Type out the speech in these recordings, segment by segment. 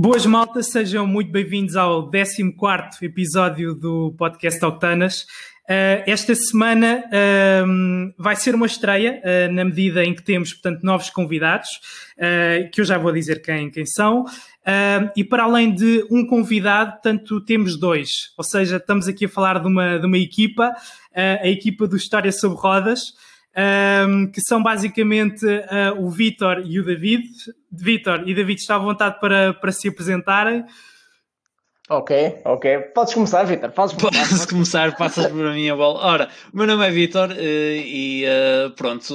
Boas maltas, sejam muito bem-vindos ao 14 episódio do podcast Octanas. Uh, esta semana uh, vai ser uma estreia, uh, na medida em que temos, portanto, novos convidados, uh, que eu já vou dizer quem, quem são. e para além de um convidado, tanto temos dois, ou seja, estamos aqui a falar de uma, de uma equipa, a equipa do História sobre Rodas, um, que são basicamente uh, o Vitor e o David. Vitor e David, está à vontade para, para se apresentarem. Ok, ok. Podes começar, Vitor. Podes começar. Podes começar, passas por mim a bola. Ora, o meu nome é Vitor uh, e uh, pronto,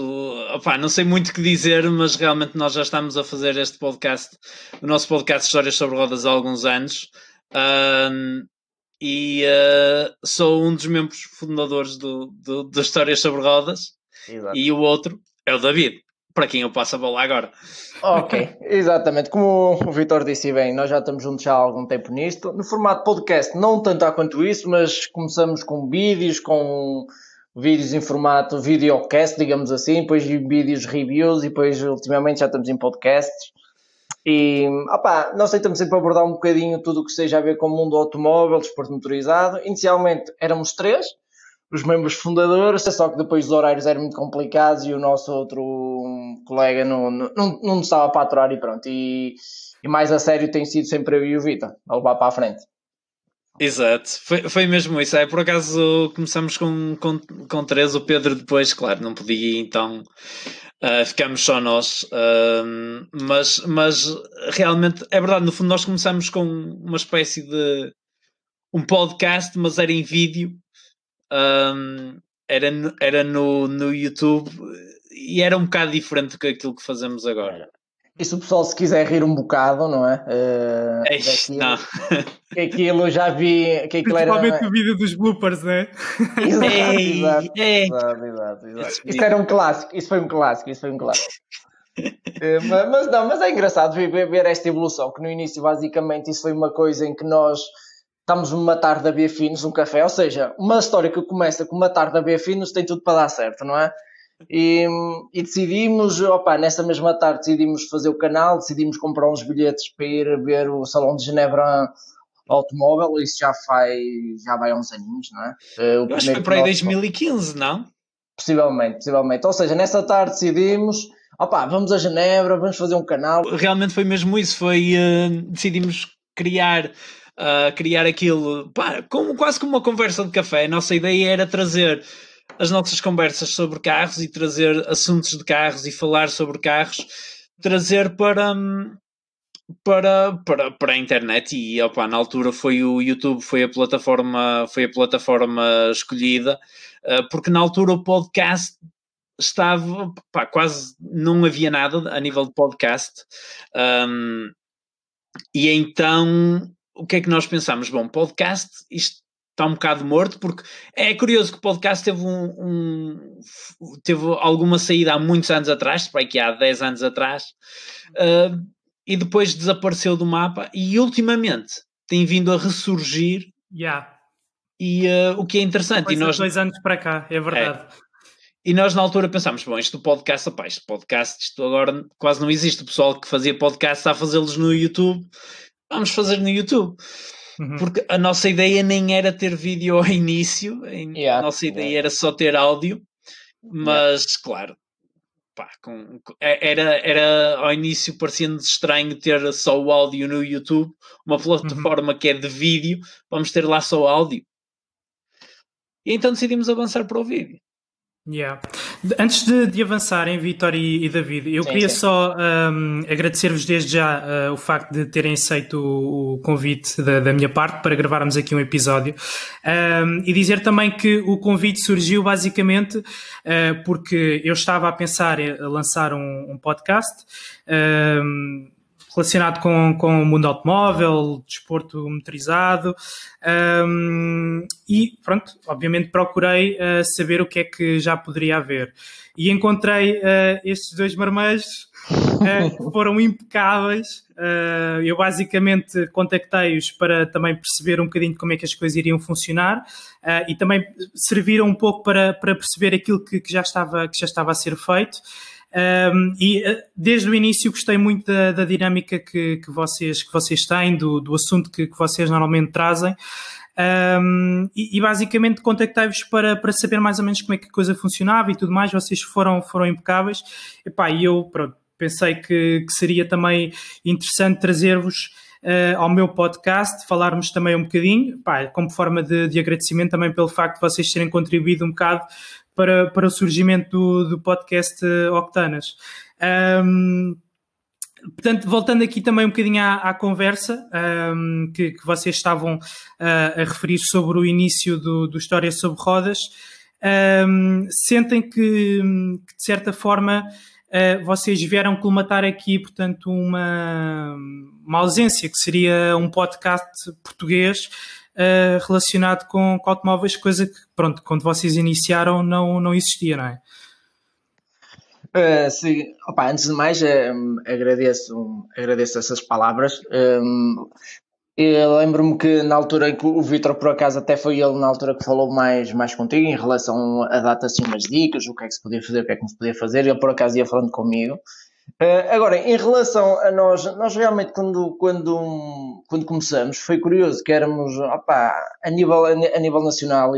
opá, não sei muito o que dizer, mas realmente nós já estamos a fazer este podcast, o nosso podcast Histórias sobre Rodas há alguns anos. Uh, e sou um dos membros fundadores do, do, do Histórias sobre Rodas. Exato. E o outro é o David, para quem eu passo a bola agora. Ok, exatamente. Como o Vitor disse bem, nós já estamos juntos há algum tempo nisto. No formato podcast, não tanto há quanto isso, mas começamos com vídeos, com vídeos em formato videocast, digamos assim, depois vídeos reviews e depois ultimamente já estamos em podcasts. E opa, nós tentamos sempre abordar um bocadinho tudo o que seja a ver com o mundo automóvel, desporto motorizado. Inicialmente éramos três, os membros fundadores, só que depois os horários eram muito complicados e o nosso outro colega não, não, não estava para aturar e pronto. E, e mais a sério tem sido sempre eu e o Vitor a levar para a frente. Exato, foi, foi mesmo isso. É, por acaso começamos com, com, com três, o Pedro depois, claro, não podia, então uh, ficamos só nós. Uh, mas, mas realmente é verdade, no fundo nós começamos com uma espécie de um podcast, mas era em vídeo um, era, era no, no YouTube e era um bocado diferente do que aquilo que fazemos agora. E se o pessoal se quiser rir um bocado, não é? Uh, é daquilo, não. Que aquilo já vi. Que aquilo Principalmente era... o vídeo dos bloopers, não é? Exato, Ei, exato, é. exato, exato, exato. Isso era um clássico, isso foi um clássico, isso foi um clássico. uh, mas, mas, não, mas é engraçado ver, ver esta evolução, que no início basicamente isso foi uma coisa em que nós estamos uma tarde a beber finos, um café, ou seja, uma história que começa com uma tarde a beber finos tem tudo para dar certo, não é? E, e, decidimos, opa, nessa mesma tarde decidimos fazer o canal, decidimos comprar uns bilhetes para ir ver o Salão de Genebra Automóvel, isso já faz, já vai há uns aninhos, não é? Eh, o Eu acho que foi para aí 2015, não? Possivelmente, possivelmente. Ou seja, nessa tarde decidimos, opa, vamos a Genebra, vamos fazer um canal. Realmente foi mesmo isso, foi, uh, decidimos criar criar aquilo pá, como, quase como uma conversa de café. A nossa ideia era trazer as nossas conversas sobre carros e trazer assuntos de carros e falar sobre carros, trazer para, para, para, para a internet e opa, na altura foi o YouTube foi a plataforma foi a plataforma escolhida uh, porque na altura o podcast estava quase não havia nada a nível de podcast um, e então o que é que nós pensamos? Bom, podcast, isto está um bocado morto, porque é curioso que o podcast teve um, um teve alguma saída há muitos anos atrás, para que há 10 anos atrás, uh, e depois desapareceu do mapa e ultimamente tem vindo a ressurgir. Yeah. E uh, o que é interessante. e nós, dois anos para cá, é verdade. É, e nós na altura pensámos, bom, isto do podcast, opa, isto podcast, isto agora quase não existe. O pessoal que fazia podcast está a fazê-los no YouTube vamos fazer no YouTube. Uhum. Porque a nossa ideia nem era ter vídeo ao início, yeah, a nossa ideia yeah. era só ter áudio, mas yeah. claro, pá, com, é, era, era ao início parecia-nos estranho ter só o áudio no YouTube, uma plataforma uhum. que é de vídeo, vamos ter lá só o áudio. E então decidimos avançar para o vídeo. Yeah. Antes de, de avançarem, Vitor e, e, David, eu sim, queria sim. só um, agradecer-vos desde já uh, o facto de terem aceito o, o convite da, da, minha parte para gravarmos aqui um episódio um, e dizer também que o convite surgiu basicamente uh, porque eu estava a pensar em lançar um, um podcast. Um, relacionado com, com o mundo automóvel, desporto motorizado. Um, e pronto, obviamente procurei uh, saber o que é que já poderia haver. E encontrei uh, estes dois marmanjos uh, que foram impecáveis. Eu basicamente contactei-os para também perceber um bocadinho como é que as coisas iriam funcionar e também serviram um pouco para, para perceber aquilo que, que, já estava, que já estava a ser feito Um, e uh, desde o início gostei muito da, da dinâmica que, que, vocês, que vocês têm, do, do assunto que, que vocês normalmente trazem. Um, e, e, basicamente contactei-vos para, para saber mais ou menos como é que a coisa funcionava e tudo mais. Vocês foram, foram impecáveis. Epá, e eu pronto, pensei que, que seria também interessante trazer-vos uh, ao meu podcast, falarmos também um bocadinho, pá, como forma de, de, agradecimento também pelo facto de vocês terem contribuído um bocado para, para o surgimento do, do podcast Octanas. Um, portanto, voltando aqui também um bocadinho à, à conversa um, que, que, vocês estavam uh, a referir sobre o início do, do História sobre Rodas, um, sentem que, que, de certa forma, uh, vocês vieram colmatar aqui, portanto, uma, uma ausência, que seria um podcast português uh, relacionado com, com, automóveis, coisa que, pronto, quando vocês iniciaram não, não existia, não é? Uh, sim, Opa, antes de mais um, agradeço, agradeço essas palavras. Um, lembro-me que na altura em que o Vitor, por acaso, até foi ele na altura que falou mais, mais contigo em relação a dar assim umas dicas, o que é que se podia fazer, o que é que não se podia fazer, ele por acaso ia falando comigo. Uh, agora, em relação a nós, nós realmente quando, quando, quando começamos, foi curioso que éramos, opa, a nível, a nível nacional,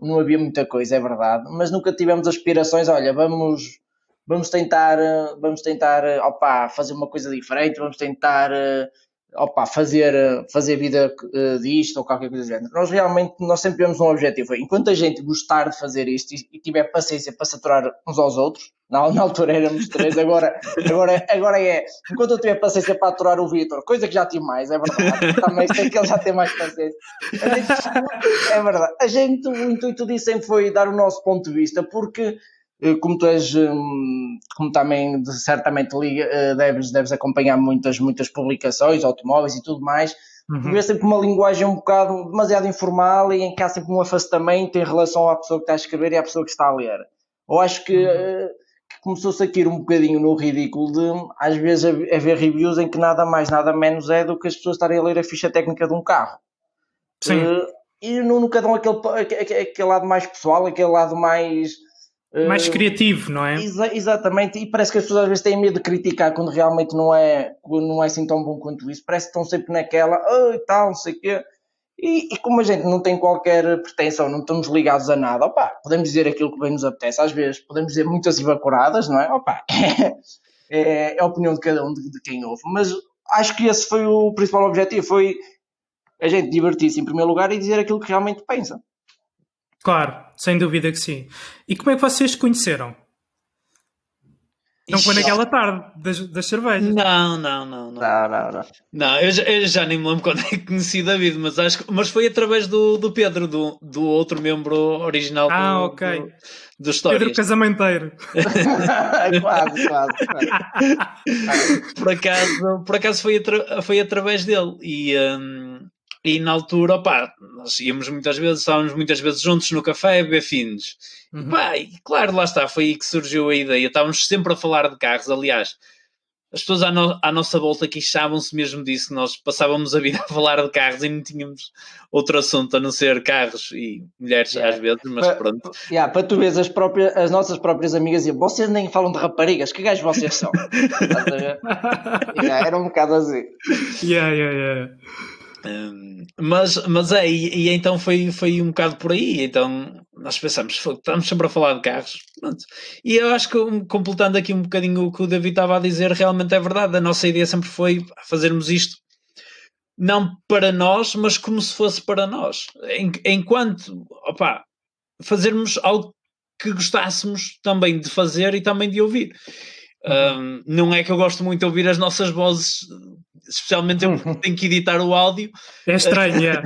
não havia muita coisa, é verdade, mas nunca tivemos aspirações, olha, vamos vamos tentar, eh, vamos tentar eh, opa, fazer uma coisa diferente, vamos tentar eh, opa, fazer, fazer vida disto ou qualquer coisa do género. Nós realmente nós sempre temos um objetivo. Enquanto a gente gostar de fazer isto e, e tiver paciência para saturar uns aos outros, na, na altura éramos três, agora, agora, agora é. Enquanto eu tiver paciência para aturar o Vitor, coisa que já tive mais, é verdade. Também sei que ele já tem mais paciência. Gente, é verdade. A gente, o intuito disso sempre foi dar o nosso ponto de vista, porque eh, como tu és, hum, como também certamente eh, deves, deves acompanhar muitas, muitas publicações, automóveis e tudo mais, uhum. é sempre uma linguagem um bocado demasiado informal e em que há sempre um afastamento em relação à pessoa que está a escrever e à pessoa que está a ler. Eu acho que, uhum. Eh, que começou-se a cair um bocadinho no ridículo de, às vezes, haver reviews em que nada mais, nada menos é do que as pessoas estarem a ler a ficha técnica de um carro. Sim. Uh, e nunca dão aquele, aquele lado mais pessoal, aquele lado mais mais uh, criativo, não é? Exa exatamente, e parece que as pessoas às vezes têm medo de criticar quando realmente não é, não é assim tão bom quanto isso. Parece que estão sempre naquela, oh, e tal, não sei o quê. E, e, como a gente não tem qualquer pretensão, não estamos ligados a nada, opa, podemos dizer aquilo que bem nos apetece. Às vezes podemos dizer muitas evaporadas, não é? Opa, é, é a opinião de cada um, de, de quem ouve. Mas acho que esse foi o principal objetivo, foi a gente divertir-se em primeiro lugar e dizer aquilo que realmente pensa. Claro, sem dúvida que sim. E como é que vocês conheceram? Não foi naquela tarde das, das cervejas? Não, não, não. Não, não, não. Não, não eu, já, eu, já, nem me lembro quando é que conheci David, mas, acho mas foi através do, do Pedro, do, do outro membro original ah, do, ok. do, do Histórias. Pedro Casamenteiro. quase, quase, quase. por acaso, por acaso foi, atra, foi através dele. E, um, e na altura, opá, nós íamos muitas vezes, estávamos muitas vezes juntos no café a beber fins. Uhum. Pá, e claro, lá está, foi aí que surgiu a ideia. Estávamos sempre a falar de carros, aliás. As pessoas à, no, à nossa volta queixavam-se mesmo disso, que nós passávamos a vida a falar de carros e não tínhamos outro assunto a não ser carros e mulheres yeah. às vezes, mas pa, pronto. Yeah, para tu veres as, próprias, as nossas próprias amigas diziam, vocês nem falam de raparigas, que gajos vocês são? yeah, era um bocado assim. Yeah, yeah, yeah. Um, mas, mas é, e, e, então foi, foi um bocado por aí. Então nós pensamos, estamos sempre a falar de carros. Pronto. E eu acho que, completando aqui um bocadinho o que o David estava a dizer, realmente é verdade. A nossa ideia sempre foi fazermos isto não para nós, mas como se fosse para nós. Enquanto, opa, fazermos algo que gostássemos também de fazer e também de ouvir. Uhum. Um, não é que eu gosto muito de ouvir as nossas vozes especialmente eu uhum. tenho que editar o áudio. É estranho, é.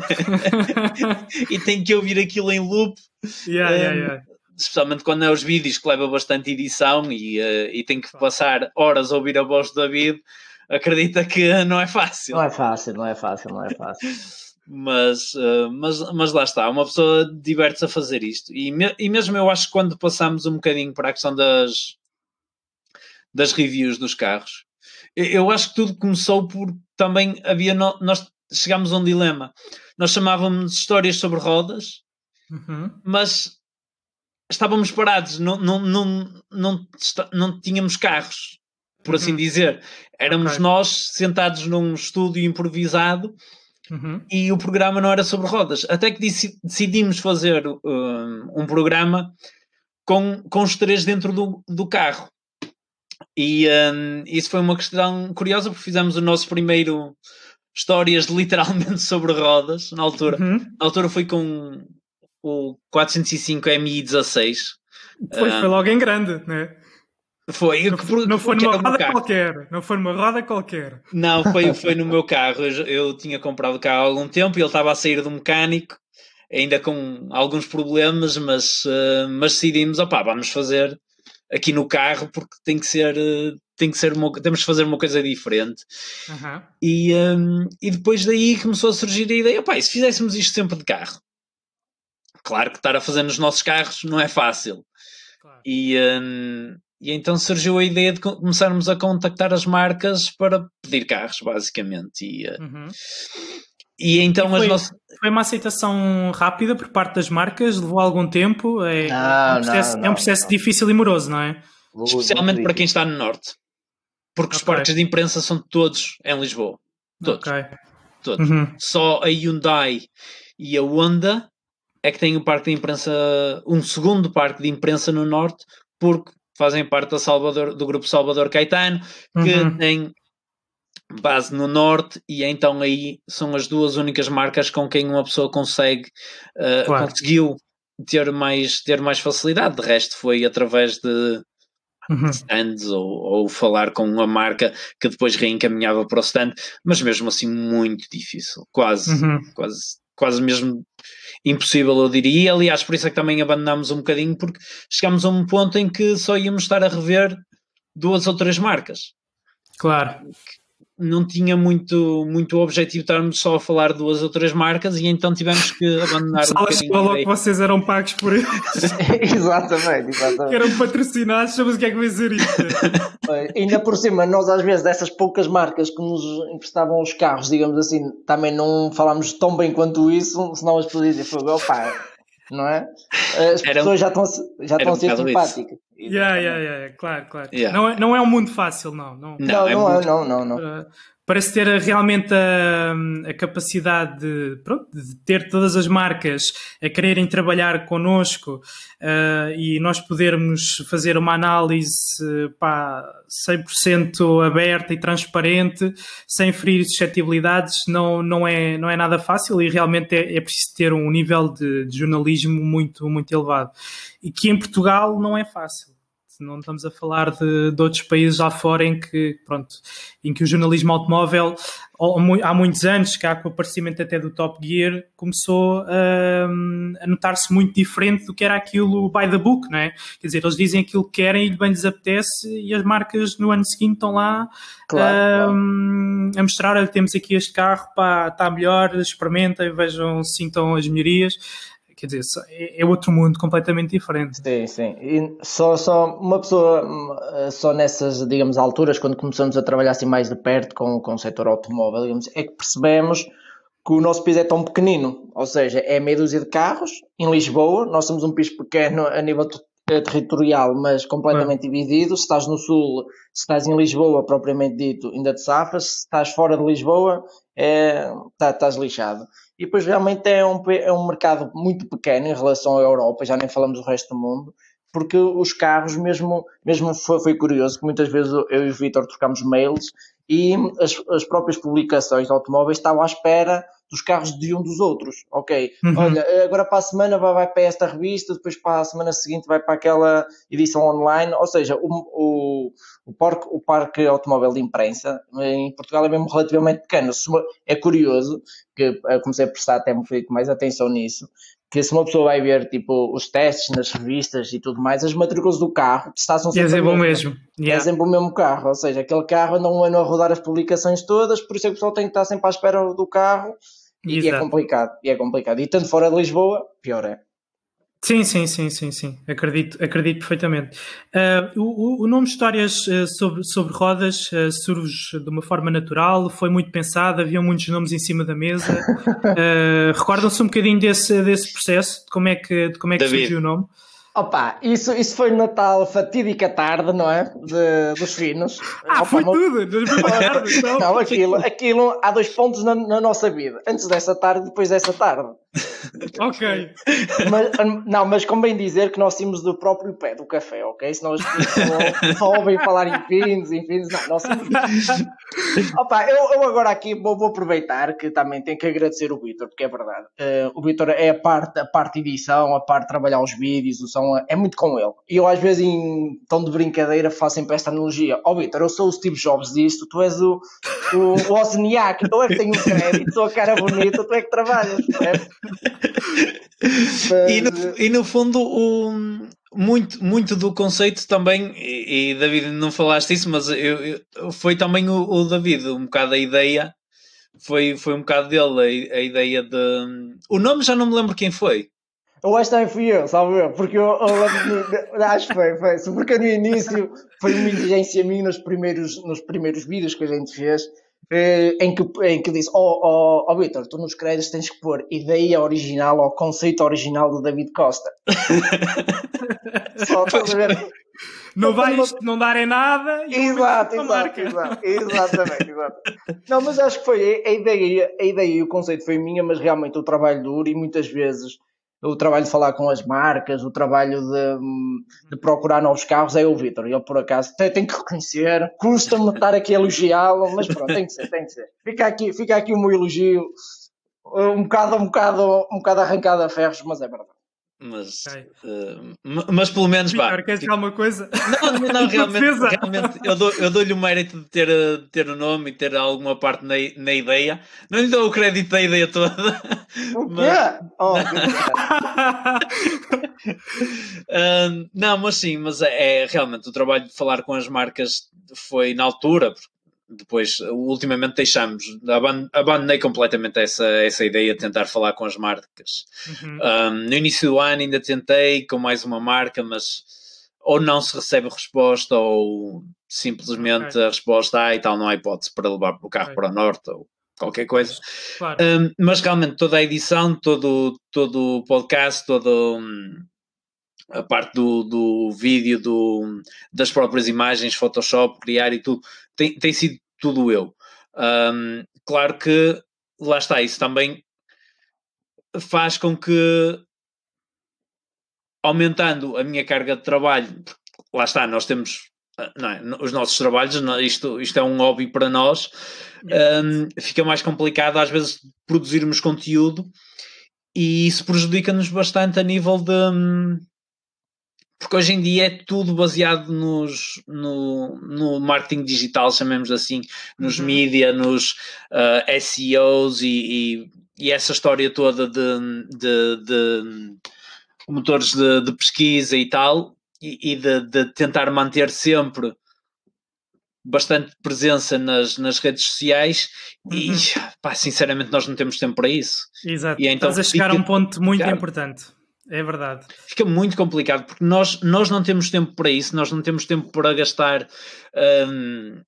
e tenho que ouvir aquilo em loop. Yeah, um, yeah, yeah. Especialmente quando é os vídeos que leva bastante edição e, uh, e tenho que passar horas a ouvir a voz do David. Acredita que não é fácil. Não é fácil, não é fácil, não é fácil. mas, uh, mas, mas lá está, uma pessoa diverte-se a fazer isto. E, me, e mesmo eu acho que quando passamos um bocadinho para a questão das, das reviews dos carros, eu acho que tudo começou por também havia. No, nós chegámos a um dilema. Nós chamávamos histórias sobre rodas, uhum. mas estávamos parados, não, não, não, não, não tínhamos carros, por assim uhum. dizer. Éramos okay. nós sentados num estúdio improvisado uhum. e o programa não era sobre rodas. Até que decidimos fazer um, um programa com, com os três dentro do, do carro. E um, isso foi uma questão curiosa porque fizemos o nosso primeiro histórias literalmente sobre rodas na altura. Uhum. Na altura foi com o 405 MI16. Foi, foi logo em grande, né? Foi. Não, por, não foi numa roda qualquer. Não foi numa roda qualquer. Não, foi, foi no meu carro. Eu, eu tinha comprado o carro há algum tempo e ele estava a sair do mecânico, ainda com alguns problemas, mas, uh, mas decidimos, opá, vamos fazer aqui no carro porque tem que ser. Tem que ser uma, temos que fazer uma coisa diferente. Uhum. E, um, e depois daí começou a surgir a ideia: opá, e se fizéssemos isto sempre de carro? Claro que estar a fazer nos nossos carros não é fácil. Claro. E, um, e então surgiu a ideia de começarmos a contactar as marcas para pedir carros, basicamente. E, uh, uhum. E então e foi, as nossas. Foi uma aceitação rápida por parte das marcas? Levou algum tempo? É, não, é um processo, não, não, é um processo difícil e moroso, não é? Especialmente para quem está no Norte. Porque okay. os parques de imprensa são todos em Lisboa. Todos. Okay. Todos. Uhum. Só a Hyundai e a Honda é que tem o parque de imprensa, um segundo parque de imprensa no norte, porque fazem parte da Salvador, do grupo Salvador Caetano, que uhum. tem base no norte, e então aí são as duas únicas marcas com quem uma pessoa consegue, uh, claro. conseguiu ter mais, ter mais facilidade. De resto, foi através de uhum. stands ou, ou falar com uma marca que depois reencaminhava para o stand, mas mesmo assim muito difícil, quase, uhum. quase, quase mesmo impossível, eu diria. Aliás, por isso é que também abandonámos um bocadinho, porque chegámos a um ponto em que só íamos estar a rever duas ou três marcas. Claro. Não tinha muito, muito objetivo estarmos só a falar duas ou três marcas e então tivemos que abandonar um bocadinho. falou que vocês eram pagos por eles. exatamente, exatamente. Que eram patrocinados, sabes o que é que vai dizer isso? ainda por cima, nós às vezes dessas poucas marcas que nos emprestavam os carros, digamos assim, também não falámos tão bem quanto isso, senão as pessoas dizem, opa, não é? As pessoas um, já estão, já estão a ser simpáticas. Yeah, yeah, yeah, claro, claro. Yeah. Não, é, não é um mundo fácil, não. Não, não, não, é, não, é, não, não, não parece ter realmente a, a capacidade de, pronto, de, ter todas as marcas a quererem trabalhar connosco uh, e nós podermos fazer uma análise pá, 100% aberta e transparente, sem ferir suscetibilidades, não, não, é, não é nada fácil e realmente é, é preciso ter um nível de, de jornalismo muito, muito elevado. E que em Portugal não é fácil não estamos a falar de, de, outros países lá fora em que, pronto, em que o jornalismo automóvel, há muitos anos, cá com o aparecimento até do Top Gear, começou a, a notar-se muito diferente do que era aquilo by the book, não é? Quer dizer, eles dizem aquilo que querem e bem lhes apetece e as marcas no ano seguinte estão lá claro, um, claro. a mostrar, olha, temos aqui este carro, pá, está melhor, experimentem, vejam, sintam as melhorias quer dizer, é, é outro mundo completamente diferente. Sim, sim. E só, só uma pessoa, só nessas, digamos, alturas, quando começamos a trabalhar assim mais de perto com, com o setor automóvel, digamos, é que percebemos que o nosso piso é tão pequenino, ou seja, é meia dúzia de carros em Lisboa, nós somos um piso pequeno a nível territorial, mas completamente dividido. Se estás no sul, se estás em Lisboa, propriamente dito, ainda te safas. Se estás fora de Lisboa, é, tá, estás lixado. E depois realmente é um, é um mercado muito pequeno em relação à Europa, já nem falamos do resto do mundo, porque os carros, mesmo, mesmo foi, foi curioso, que muitas vezes eu e o Vitor trocamos mails e as, as próprias publicações de automóveis estavam à espera dos carros de um dos outros. Ok, uhum. olha, agora para a semana vai, vai, para esta revista, depois para a semana seguinte vai para aquela edição online. Ou seja, o, o, o, parque, o parque automóvel de imprensa em Portugal é mesmo relativamente pequeno. É curioso, que eu comecei a prestar até muito mais atenção nisso, que se uma pessoa vai ver tipo os testes nas revistas e tudo mais, as matrículas do carro são sempre, é sempre o mesmo. Yeah. É sempre o mesmo carro, ou seja, aquele carro anda um ano a rodar as publicações todas, por isso é que o pessoal tem que estar sempre à espera do carro e, e é complicado, e é complicado. E tanto fora de Lisboa, pior é. Sim, sim, sim, sim, sim. Acredito, acredito perfeitamente. Uh, o, o, nome Histórias uh, sobre, sobre Rodas uh, surge de uma forma natural, foi muito pensado, havia muitos nomes em cima da mesa. Recordam-se um bocadinho desse, desse processo, de como é que, de como é que surgiu o nome? Opa, isso, isso foi no Natal fatídica tarde, não é? De, dos finos. Ah, Opa, foi não- tudo! então. Não, aquilo, aquilo há dois pontos na, na nossa vida. Antes dessa tarde e depois dessa tarde. Ok. Mas, não, mas convém dizer que nós tínhamos do próprio pé do café, ok? As pessoas só, ouvem falar em fins, em fins. Não, nós. Opa, eu, eu agora aqui vou, vou aproveitar que também tenho que agradecer o Vitor, porque é verdade. Eh, o Vitor é a parte, a parte edição, a parte de trabalhar os vídeos, o som, é muito com ele. E eu às vezes em tom de brincadeira faço sempre esta analogia. Ó Vitor, eu sou o Steve Jobs disto, tu és o, o, o Wozniak, eu é que tenho o crédito, a cara bonita, tu é que trabalhas, percebes? E no, e no fundo, o, muito, muito do conceito também, e, e David, não falaste isso, mas eu, eu- foi também o, o David, um bocado a ideia, foi, foi um bocado dele, a, a ideia de. O nome já não me lembro quem foi. Eu acho que também fui eu, salvo eu, porque eu, eu acho que foi, foi. Porque no início foi uma exigência minha nos primeiros, nos primeiros vídeos que a gente fez, em que, em que disse: Ó oh, oh, Vitor, tu nos créditos tens que pôr ideia original ou conceito original do David Costa. Só estás a ver? Não vais não dar em nada e Exato, exato, exato, exatamente, exato. Não, mas acho que foi a ideia, a ideia e o conceito foi minha, mas realmente o trabalho duro e muitas vezes o trabalho de falar com as marcas, o trabalho de, de procurar novos carros é o Vitor. Ele por acaso tem, tem que reconhecer, custa-me estar aqui a elogiá-lo, mas pronto, tem que ser, tem que ser. Fica aqui, fica aqui o meu elogio, um bocado, um bocado, um bocado arrancado a ferros, mas é verdade. Mas, Ok. eh, ma- mas pelo menos, vá. Vitor, queres dizer alguma coisa? Não, não, não, realmente, realmente eu, dou, eu dou-lhe o mérito de ter, eh, de ter o nome e ter alguma parte na, na ideia. Não lhe dou o crédito da ideia toda. O quê? Mas- Oh. Ah, não, mas sim, mas é, é realmente o trabalho de falar com as marcas foi na altura, porque depois, ultimamente deixamos, aban- abandonei completamente essa, essa ideia de tentar falar com as marcas. Uhum. Um, no início do ano ainda tentei com mais uma marca, mas ou não se recebe resposta ou simplesmente Ok. a resposta ah, e tal, não há hipótese para levar o carro Ok. para o norte ou qualquer coisa. Claro. Um, mas realmente toda a edição, todo, todo o podcast, toda hum, a parte do, do vídeo, do, das próprias imagens, Photoshop, criar e tudo, tem, tem sido tudo eu. Um, claro que lá está, isso também faz com que aumentando a minha carga de trabalho, lá está, nós temos ah, não é, os nossos trabalhos, isto, isto é um hobby para nós, um, fica mais complicado às vezes produzirmos conteúdo e isso prejudica-nos bastante a nível de. Porque hoje em dia é tudo baseado nos, no, no marketing digital, chamemos assim, nos Uhum. mídia, nos ah, SEOs e, e, e essa história toda de, de, de motores de, de pesquisa e tal, e, e de, tentar manter sempre bastante presença nas, nas redes sociais e Uhum. pá, sinceramente nós não temos tempo para isso. Exato. e então Estás a chegar a um ponto muito Claro. importante. É verdade. Fica muito complicado porque nós, nós não temos tempo para isso, nós não temos tempo para gastar hum,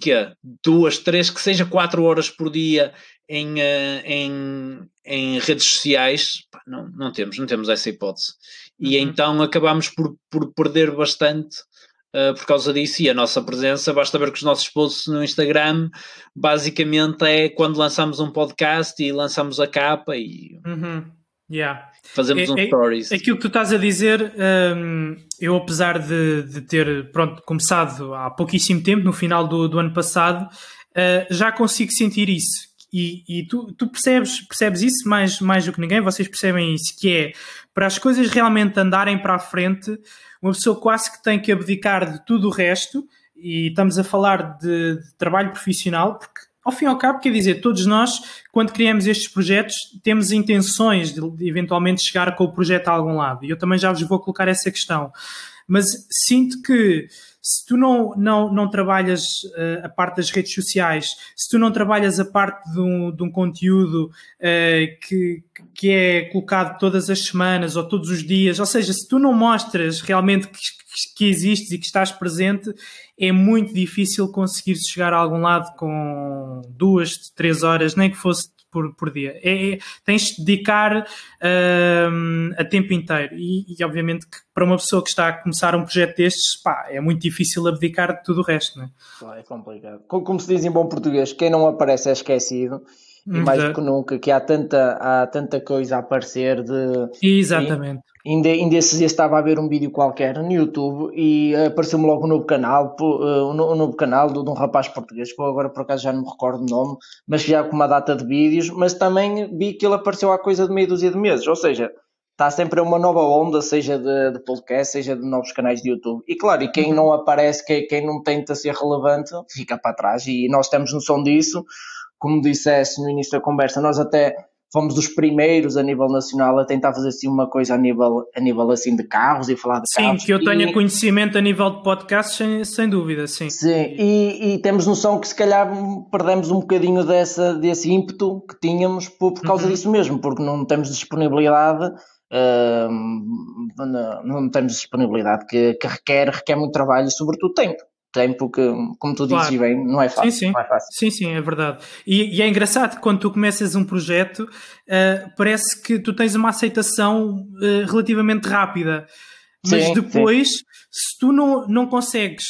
que é, duas, três, que seja quatro horas por dia em, eh, em, em redes sociais, Pá, não, não temos, não temos essa hipótese. E Uhum. então acabamos por, por perder bastante eh, por causa disso e a nossa presença, basta ver que os nossos posts no Instagram basicamente é quando lançamos um podcast e lançamos a capa e Uhum. Yeah. fazemos É- um é- stories. Aquilo que tu estás a dizer, hum, eu apesar de, de ter pronto, começado há pouquíssimo tempo, no final do, do ano passado, uh, já consigo sentir isso. E, e tu, tu percebes, percebes isso mais, mais do que ninguém, vocês percebem isso, que é para as coisas realmente andarem para a frente, uma pessoa quase que tem que abdicar de tudo o resto, e estamos a falar de, de trabalho profissional, porque ao fim e ao cabo, quer dizer, todos nós, quando criamos estes projetos, temos intenções de, eventualmente chegar com o projeto a algum lado. E eu também já vos vou colocar essa questão. Mas sinto que se tu não, não, não trabalhas uh, a parte das redes sociais, se tu não trabalhas a parte de um, de um conteúdo uh, que, que é colocado todas as semanas ou todos os dias, ou seja, se tu não mostras realmente que, que existes e que estás presente, é muito difícil conseguir chegar a algum lado com duas, três horas, nem que fosse por, por dia. É, é, tens de dedicar uh, a tempo inteiro. E, e, obviamente que para uma pessoa que está a começar um projeto destes, pá, é muito difícil abdicar de tudo o resto, não é? É complicado. Como se diz em bom português, quem não aparece é esquecido. E mais do que nunca, que há tanta, há tanta coisa a aparecer de. Exatamente. Ainda, ainda esses dias estava a ver um vídeo qualquer no YouTube e apareceu-me logo um novo canal, um novo canal de, um rapaz português, que agora por acaso já não me recordo o nome, mas já com uma data de vídeos, mas também vi que ele apareceu há coisa de meia dúzia de meses, ou seja, está sempre uma nova onda, seja de, de podcast, seja de novos canais de YouTube. E claro, e quem uhum. não aparece, quem, quem não tenta ser relevante, fica para trás, e nós temos noção disso. Como disseste no início da conversa, nós até fomos dos primeiros a nível nacional a tentar fazer assim uma coisa a nível, a nível assim de carros e falar de sim, carros. Sim, que eu tenha e... conhecimento a nível de podcast, sem, sem dúvida, sim. Sim, e, e, temos noção que se calhar perdemos um bocadinho dessa, desse ímpeto que tínhamos por, por causa uhum. disso mesmo, porque não temos disponibilidade. Uh, não, não temos disponibilidade que, que requer, requer muito trabalho e sobretudo tempo tempo que, como tu dizes claro. bem, não é fácil. Sim, sim. É fácil. sim, sim, é verdade. E, e, é engraçado que quando tu começas um projeto, uh, parece que tu tens uma aceitação uh, relativamente rápida. Mas sim, depois, sim. se tu não, não consegues,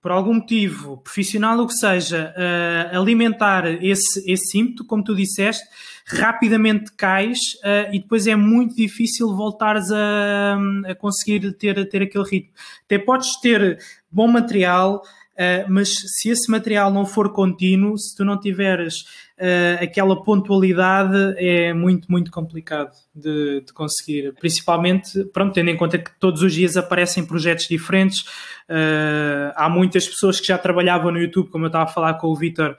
por algum motivo, profissional ou que seja, uh, alimentar esse, esse ímpeto, como tu disseste, rapidamente cais uh, e depois é muito difícil voltares a, a conseguir ter, ter aquele ritmo. Até podes ter bom material, uh, mas se esse material não for contínuo, se tu não tiveres uh, aquela pontualidade, é muito, muito complicado de, de, conseguir. Principalmente, pronto, tendo em conta que todos os dias aparecem projetos diferentes. Uh, há muitas pessoas que já trabalhavam no YouTube, como eu estava a falar com o Vitor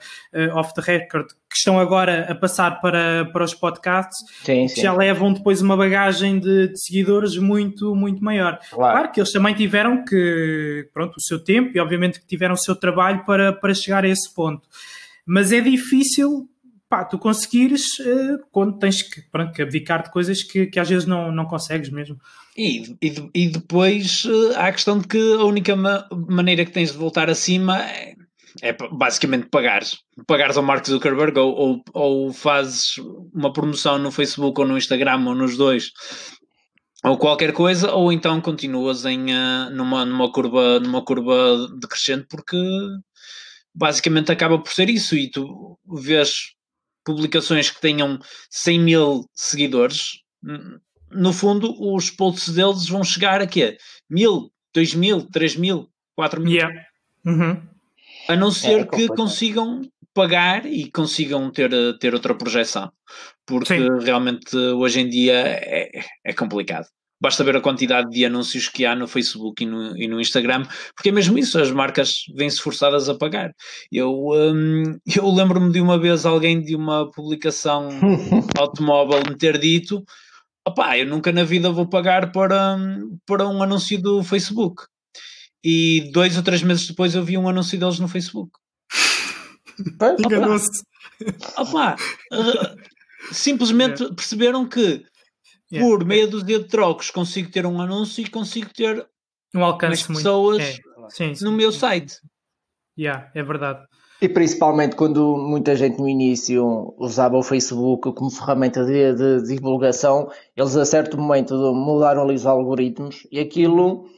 off the record, que estão agora a passar para, para os podcasts, sim, sim. já levam depois uma bagagem de, de, seguidores muito, muito maior. Claro. claro. que eles também tiveram que, pronto, o seu tempo e obviamente que tiveram o seu trabalho para, para chegar a esse ponto. Mas é difícil, pá, tu conseguires uh, quando tens que, pronto, que abdicar de coisas que, que às vezes não, não consegues mesmo. E, e, e depois uh, há a questão de que a única ma maneira que tens de voltar acima é é basicamente pagares. Pagares ao Mark Zuckerberg ou, ou, ou, fazes uma promoção no Facebook ou no Instagram ou nos dois ou qualquer coisa, ou então continuas em, uh, numa, numa, curva, numa curva decrescente porque basicamente acaba por ser isso e tu vês publicações que tenham 100 mil seguidores no fundo os posts deles vão chegar a quê? Mil, dois mil, três mil, quatro mil yeah. Uhum. A não ser é, que consigam pagar e consigam ter, ter outra projeção. Porque Sim. realmente hoje em dia é, é complicado. Basta ver a quantidade de anúncios que há no Facebook e no, e no Instagram, porque é mesmo isso, as marcas vêm-se forçadas a pagar. Eu, um, eu lembro-me de uma vez alguém de uma publicação automóvel me ter dito: opá, eu nunca na vida vou pagar para, para um anúncio do Facebook e dois ou três meses depois eu vi um anúncio deles no Facebook. Enganou-se. Opa, uh, simplesmente yeah. perceberam que yeah. por meia dúzia de trocos consigo ter um anúncio e consigo ter um alcance pessoas é. sim, sim, no meu site. Yeah, é verdade. E principalmente quando muita gente no início usava o Facebook como ferramenta de, de divulgação, eles a certo momento mudaram ali os algoritmos e aquilo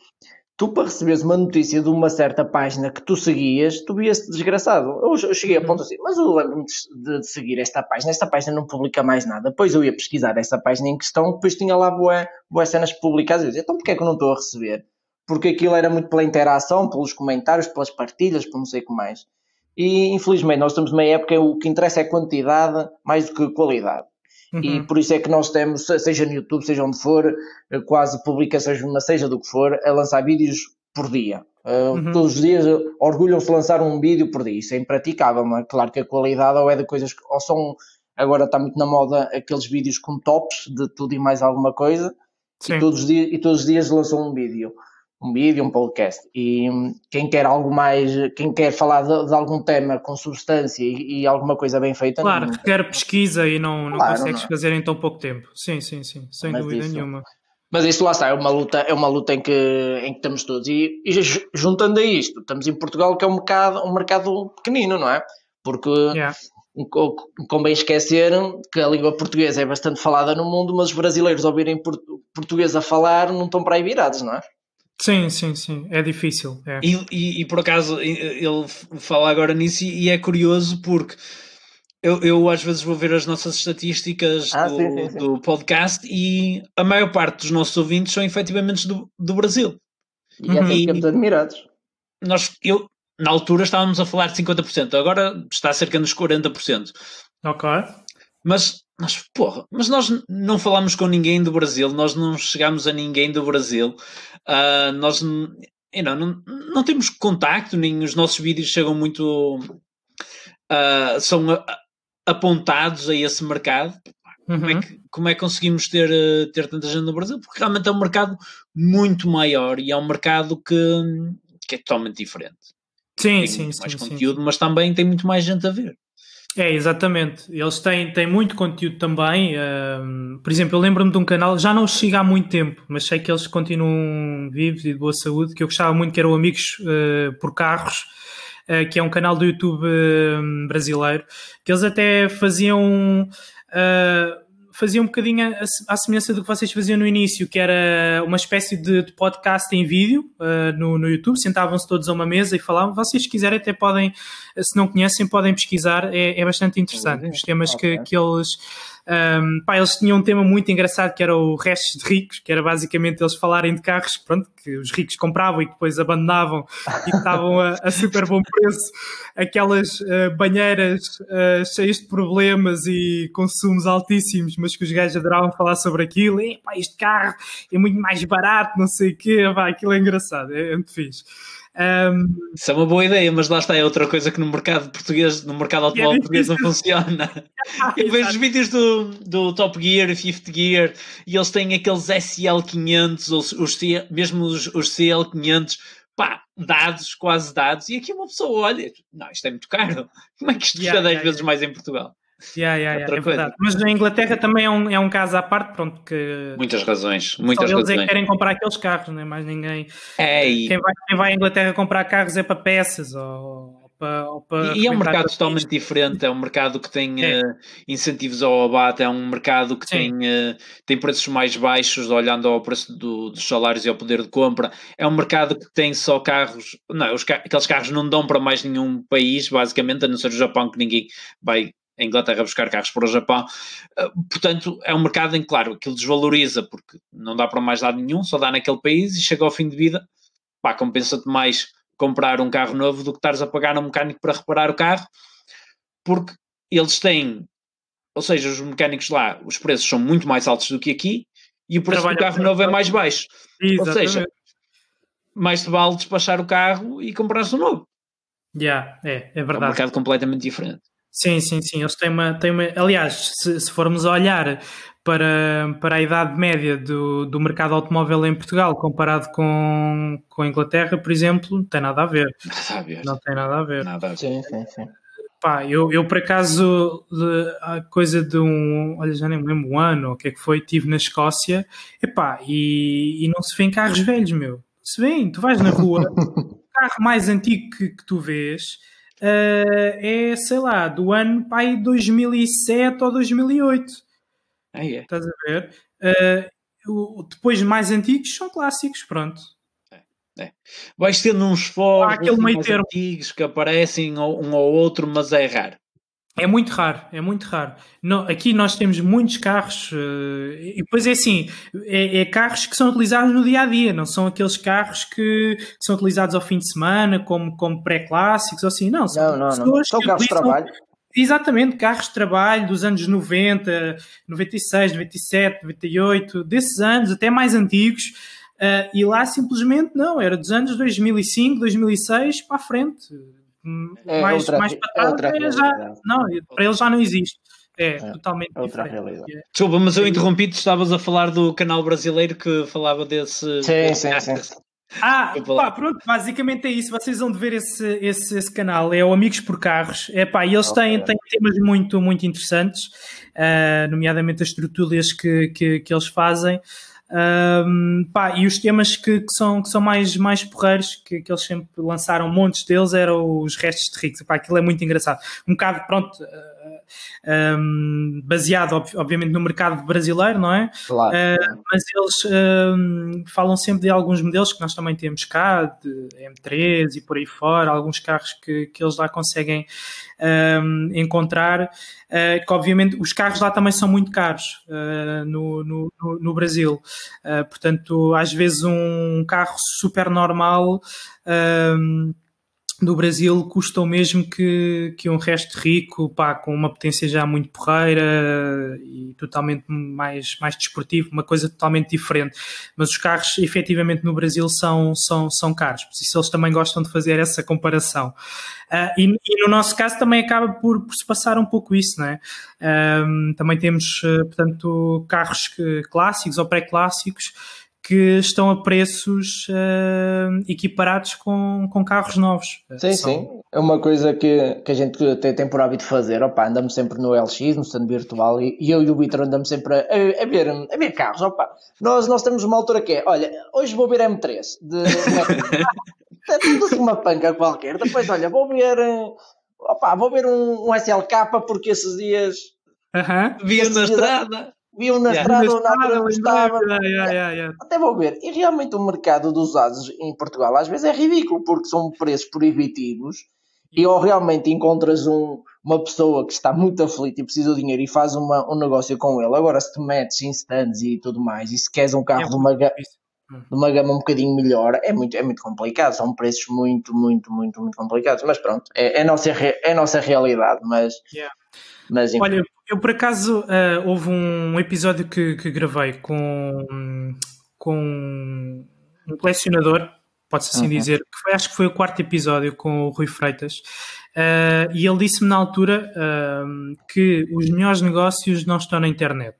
tu para receberes uma notícia de uma certa página que tu seguias, tu vias-te desgraçado. Eu, eu, cheguei a ponto assim, mas eu lembro-me de, de, seguir esta página, esta página não publica mais nada. Depois eu ia pesquisar essa página em questão, depois tinha lá boas boas cenas publicadas. Eu dizia, então porquê é que eu não estou a receber? Porque aquilo era muito pela interação, pelos comentários, pelas partilhas, por não sei o que mais. E infelizmente nós estamos numa época o que interessa é quantidade mais do que qualidade. Uhum. E por isso é que nós temos, seja no YouTube, seja onde for, quase publicações, seja do que for, a lançar vídeos por dia. Uh, uhum. Todos os dias orgulham-se de lançar um vídeo por dia. Isso é impraticável, mas é? claro que a qualidade ou é de coisas que ou são. Agora está muito na moda aqueles vídeos com tops de tudo e mais alguma coisa. E todos, os dias, e todos os dias lançam um vídeo um vídeo, um podcast. E hum, quem quer algo mais, quem quer falar de, de algum tema com substância e, e, alguma coisa bem feita. Claro, não, requer pesquisa e não, não claro, consegues não. fazer em tão pouco tempo. Sim, sim, sim, sem Mas dúvida nenhuma. Mas isso lá está, é uma luta, é uma luta em que, em que estamos todos. E, e juntando a isto, estamos em Portugal, que é um mercado, um mercado pequenino, não é? Porque yeah. convém esquecer que a língua portuguesa é bastante falada no mundo, mas os brasileiros ouvirem português a falar não estão para aí virados, não é? Sim, sim, sim, é difícil. É. E, e, e, por acaso ele fala agora nisso e é curioso porque eu, eu às vezes vou ver as nossas estatísticas ah, do, sim, sim, sim. do, podcast e a maior parte dos nossos ouvintes são efetivamente do, do Brasil. E é e ficamos admirados. Nós, eu, na altura estávamos a falar de 50%, agora está cerca dos 40%. Ok. Mas nós, porra, mas nós não falamos com ninguém do Brasil, nós não chegamos a ninguém do Brasil, uh, nós you know, não, não temos contacto, nem os nossos vídeos chegam muito. Uh, são apontados a esse mercado. Uhum. Como, é que, como é que conseguimos ter, eh, ter tanta gente no Brasil? Porque realmente é um mercado muito maior e é um mercado que, que é totalmente diferente. Sim, tem sim, muito sim. mais sim, conteúdo, sim. mas também tem muito mais gente a ver. É, exatamente. Eles têm, têm muito conteúdo também. Um, por exemplo, eu lembro-me de um canal, já não chega há muito tempo, mas sei que eles continuam vivos e de boa saúde, que eu gostava muito, que era o Amigos uh, por Carros, uh, que é um canal do YouTube uh, brasileiro, que eles até faziam. Fazia um bocadinho à semelhança do que vocês faziam no início, que era uma espécie de, de podcast em vídeo no, no YouTube. Sentavam-se todos a uma mesa e falavam. Vocês, se quiserem, até podem, se não conhecem, podem pesquisar. É, é bastante interessante. Os temas que, que eles um, pá, eles tinham um tema muito engraçado que era o Restos de Ricos, que era basicamente eles falarem de carros pronto, que os ricos compravam e depois abandonavam e que estavam a, a, super bom preço, aquelas uh, banheiras uh, cheias de problemas e consumos altíssimos, mas que os gajos adoravam falar sobre aquilo. E, pá, este carro é muito mais barato, não sei o quê, pá, aquilo é engraçado, é, é muito fixe. Um, Isso é uma boa ideia, mas lá está, é outra coisa que no mercado português, no mercado automóvel é português não funciona. Eu vejo os vídeos do, do Top Gear, Fifth Gear, e eles têm aqueles SL500, os, os, mesmo os, os CL500, pá, dados, quase dados, e aqui uma pessoa olha, não, isto é muito caro, como é que isto custa yeah, 10 yeah, vezes yeah. mais em Portugal? Yeah, yeah, yeah, é verdade. Mas na Inglaterra também é um, é um caso à parte, pronto, que... Muitas razões, muitas só eles razões. é que querem comprar aqueles carros, não é mais ninguém... É, e... quem, vai, quem vai à Inglaterra comprar carros é para peças ou para... Ou para e é um mercado totalmente isto. diferente, é um mercado que tem é. uh, incentivos ao abate, é um mercado que tem, uh, tem preços mais baixos, olhando ao preço do, dos salários e ao poder de compra, é um mercado que tem só carros, não, os, aqueles carros não dão para mais nenhum país, basicamente, a não ser o Japão, que ninguém vai a Inglaterra buscar carros para o Japão. Ah, portanto, é um mercado em que, claro, aquilo desvaloriza porque não dá para mais lado nenhum, só dá naquele país e chega ao fim de vida, pá, compensa-te mais comprar um carro novo do que estares a pagar a um mecânico para reparar o carro, porque eles têm, ou seja, os mecânicos lá, os preços são muito mais altos do que aqui e o preço Trabalha do carro novo é mais baixo. Exatamente. Ou seja, mais te vale despachar o carro e comprar-se um novo. Yeah, é, é verdade. É um mercado completamente diferente. Sim, sim, sim. Eles têm uma. Têm uma aliás, se, se formos a olhar para, para a idade média do, do mercado automóvel em Portugal comparado com, com a Inglaterra, por exemplo, não tem nada a ver. Nada a ver. Não tem nada a ver. Nada a ver. Sim, sim, sim. Pá, eu, eu por acaso, a coisa de um, olha, já nem me lembro, um ano, o que é que foi, estive na Escócia, epá, e, e não se vê em carros velhos, meu. Se vêem, tu vais na rua, o carro mais antigo que, que tu vês é, sei lá, do ano pai 2007 ou 2008. Ah, é. Estás a ver? Uh, depois mais antigos são clássicos, pronto. É. é. Vais tendo uns fóruns assim, antigos que aparecem um ou outro, mas é raro. É muito raro, é muito raro. aqui nós temos muitos carros, uh, e depois é assim: é, é, carros que são utilizados no dia a dia, não são aqueles carros que, que são utilizados ao fim de semana, como, como pré-clássicos ou assim, não. São, não, não, não. São carros de trabalho. Exatamente, carros de trabalho dos anos 90, 96, 97, 98, desses anos, até mais antigos. Uh, e lá simplesmente não, era dos anos 2005, 2006 para a frente é mais, outra, mais para trás, é já, não, para ele já não existe. É, é totalmente outra diferente. realidade. É. Desculpa, mas eu interrompi-te, estavas a falar do canal brasileiro que falava desse. Sim, sim, sim. Ah, pá, pronto, basicamente é isso. Vocês vão de ver esse, esse, esse canal, é o Amigos por Carros. É pá, e eles okay. têm, têm temas muito, muito interessantes, uh, nomeadamente as tertúlias que, que, que eles fazem. Um, pá, e os temas que, que, são, que são mais, mais porreiros, que, que eles sempre lançaram montes deles, eram os restos de ricos. Pá, aquilo é muito engraçado. Um bocado, pronto, um, baseado, obviamente, no mercado brasileiro, não é? Claro. Uh, mas eles um, falam sempre de alguns modelos que nós também temos cá, de M3 e por aí fora, alguns carros que, que eles lá conseguem um, encontrar, uh, que obviamente os carros lá também são muito caros uh, no, no, no, Brasil. portanto, às vezes um carro super normal. Um, do Brasil custa o mesmo que, que um resto rico, pá, com uma potência já muito porreira e totalmente mais, mais desportivo, uma coisa totalmente diferente. Mas os carros, efetivamente, no Brasil são, são, são caros, por isso eles também gostam de fazer essa comparação. Uh, e, e, no nosso caso também acaba por, por se passar um pouco isso, né? Um, também temos, uh, portanto, carros que, clássicos ou pré-clássicos que estão a preços uh, equiparados com, com carros novos. Sim, São... sim. É uma coisa que, que a gente até tem por hábito fazer. Opa, andamos sempre no LX, no stand virtual, e, e eu e o Vitor andamos sempre a, a, a, ver, a ver carros. Opa, nós, nós temos uma altura que é, olha, hoje vou ver M3 de, uma panca qualquer. Depois, olha, vou ver, opa, vou ver um, um SLK porque esses dias. Aham, uh -huh. na estrada viam na yeah. estrada onde a não estava. Yeah, yeah, Até vou ver. E realmente o mercado dos usados em Portugal às vezes é ridículo, porque são preços proibitivos e ou realmente encontras um, uma pessoa que está muito aflita e precisa de dinheiro e faz uma, um negócio com ele. Agora, se te metes em stands e tudo mais, e se queres um carro é de, uma, de uma gama um bocadinho melhor, é muito, é muito complicado. São preços muito, muito, muito, muito complicados. Mas pronto, é, é, nossa, é a nossa realidade. Mas, yeah. Mas Olha, eu, por acaso, uh, houve um episódio que, que gravei com, com um colecionador, pode-se assim uhum. dizer, que foi, acho que foi o quarto episódio com o Rui Freitas, uh, e ele disse-me na altura uh, que os melhores negócios não estão na internet.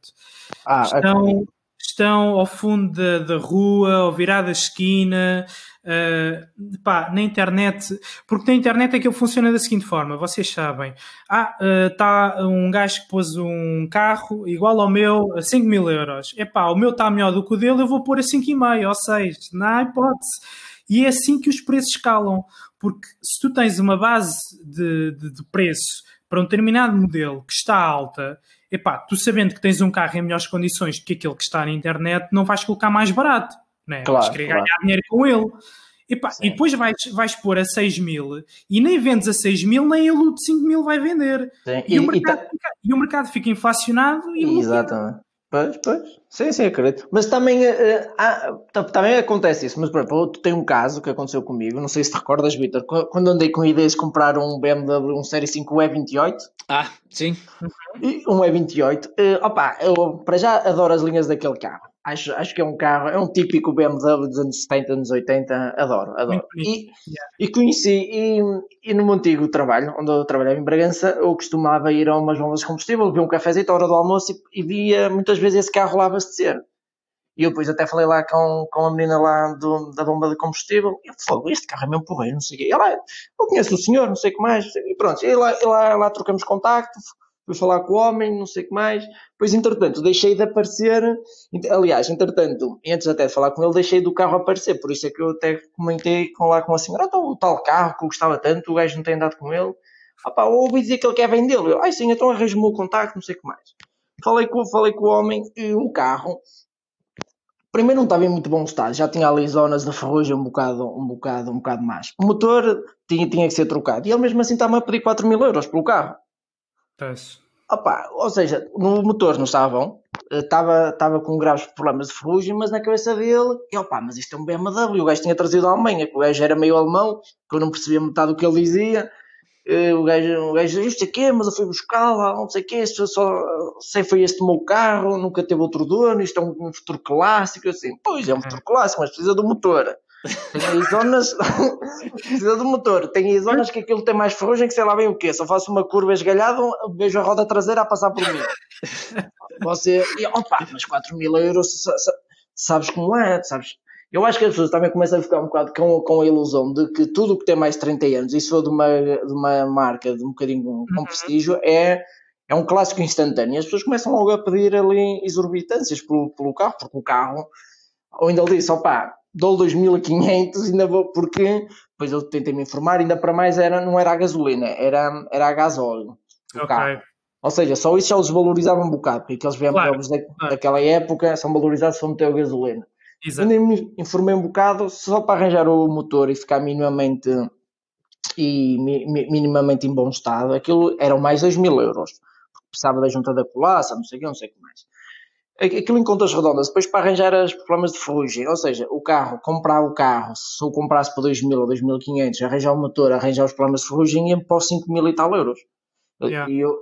Ah, estão, estão ao fundo da, da rua, ao virar da esquina, Uh, pá, na internet, porque na internet aquilo funciona da seguinte forma: vocês sabem, ah, está uh, um gajo que pôs um carro igual ao meu a 5 mil euros, epá, o meu está melhor do que o dele, eu vou pôr a 5,5 ou 6, na hipótese. E é assim que os preços escalam, porque se tu tens uma base de, de, de preço para um determinado modelo que está alta, epá, tu sabendo que tens um carro em melhores condições do que aquele que está na internet, não vais colocar mais barato né? Claro, vais querer claro. ganhar dinheiro com ele. E, pá, e depois vais, vais pôr a 6 mil e nem vendes a 6 mil, nem ele o de 5 mil vai vender. E, e, o mercado, tá... fica, e o mercado fica inflacionado e Exatamente. Pois, pois. Sim, sim, acredito. Mas também, uh, há, também acontece isso. Mas, por exemplo, tu tem um caso que aconteceu comigo. Não sei se te recordas, Vitor. Quando andei com ideias de comprar um BMW, um Série 5 E28. Ah, sim. E um E28. Uh, opa, eu para já adoro as linhas daquele carro. Acho, acho que é um carro, é um típico BMW dos anos 70, anos 80, adoro, adoro. E, e conheci, e, e no meu antigo trabalho, onde eu trabalhava em Bragança, eu costumava ir a umas bombas de combustível, ver um cafezinho à hora do almoço e, e via muitas vezes esse carro lá abastecer. E eu depois até falei lá com, com a menina lá do, da bomba de combustível. Eu falei, este carro é mesmo porreiro, não sei o quê. Ela, eu conheço o senhor, não sei o que mais. E pronto, e lá, e lá, lá trocamos contacto fui falar com o homem, não sei o que mais. Depois, entretanto, deixei de aparecer. Aliás, entretanto, antes até de falar com ele, deixei do carro aparecer. Por isso é que eu até comentei com lá com a senhora: então, o tal carro que eu gostava tanto, o gajo não tem andado com ele. Ah pá, ouvi dizer que ele quer vendê-lo. Eu, ai sim, então arranjo-me o contacto, não sei o que mais. Falei com, falei com o homem e o carro. Primeiro não estava em muito bom estado, já tinha ali zonas de ferrugem um bocado, um bocado, um bocado mais. O motor tinha, tinha que ser trocado e ele mesmo assim estava a pedir 4 mil euros pelo carro. Peço. Opa, ou seja, no motor não estava bom, estava, estava com graves problemas de ferrugem, mas na cabeça dele, e opa, mas isto é um BMW, o gajo tinha trazido da Alemanha, que o gajo era meio alemão, que eu não percebia metade do que ele dizia, o gajo, o gajo dizia, isto aqui, mas eu fui buscar lá, não sei o quê, só, sei foi este o meu carro, nunca teve outro dono, isto é um, um futuro clássico, assim, pois é um futuro clássico, mas precisa do motor. Tem aí zonas. precisa do motor. Tem aí zonas que aquilo tem mais ferrugem que sei lá bem o quê. Só faço uma curva esgalhada, vejo a roda traseira a passar por mim. Você. E, opa, mas 4 mil euros, sabes como é? Sabes? Eu acho que as pessoas também começam a ficar um bocado com, com a ilusão de que tudo o que tem mais de 30 anos, e se for de uma, de uma marca de um bocadinho com uhum. prestígio, é é um clássico instantâneo. As pessoas começam logo a pedir ali exorbitâncias pelo, pelo carro, porque o carro, ou ainda ele disse, opá, dou 2500, ainda vou, porque, depois eu tentei me informar, ainda para mais era, não era a gasolina, era, era a gasóleo. Ok. Carro. Ou seja, só isso já os valorizava um bocado, porque aqueles VMWs claro, da, daquela época são valorizados se for meter gasolina. Exato. Me informei um bocado só para arranjar o motor e ficar minimamente e minimamente em bom estado, aquilo eram mais 2 mil euros. Precisava da junta da colaça, não sei o que, não sei o que mais. Aquilo em contas redondas, depois para arranjar as problemas de ferrugem, ou seja, o carro, comprar o carro, se eu comprasse por 2 mil ou 2.500, arranjar o motor, arranjar os problemas de ferrugem, ia para os 5 mil e tal euros. Yeah. E eu,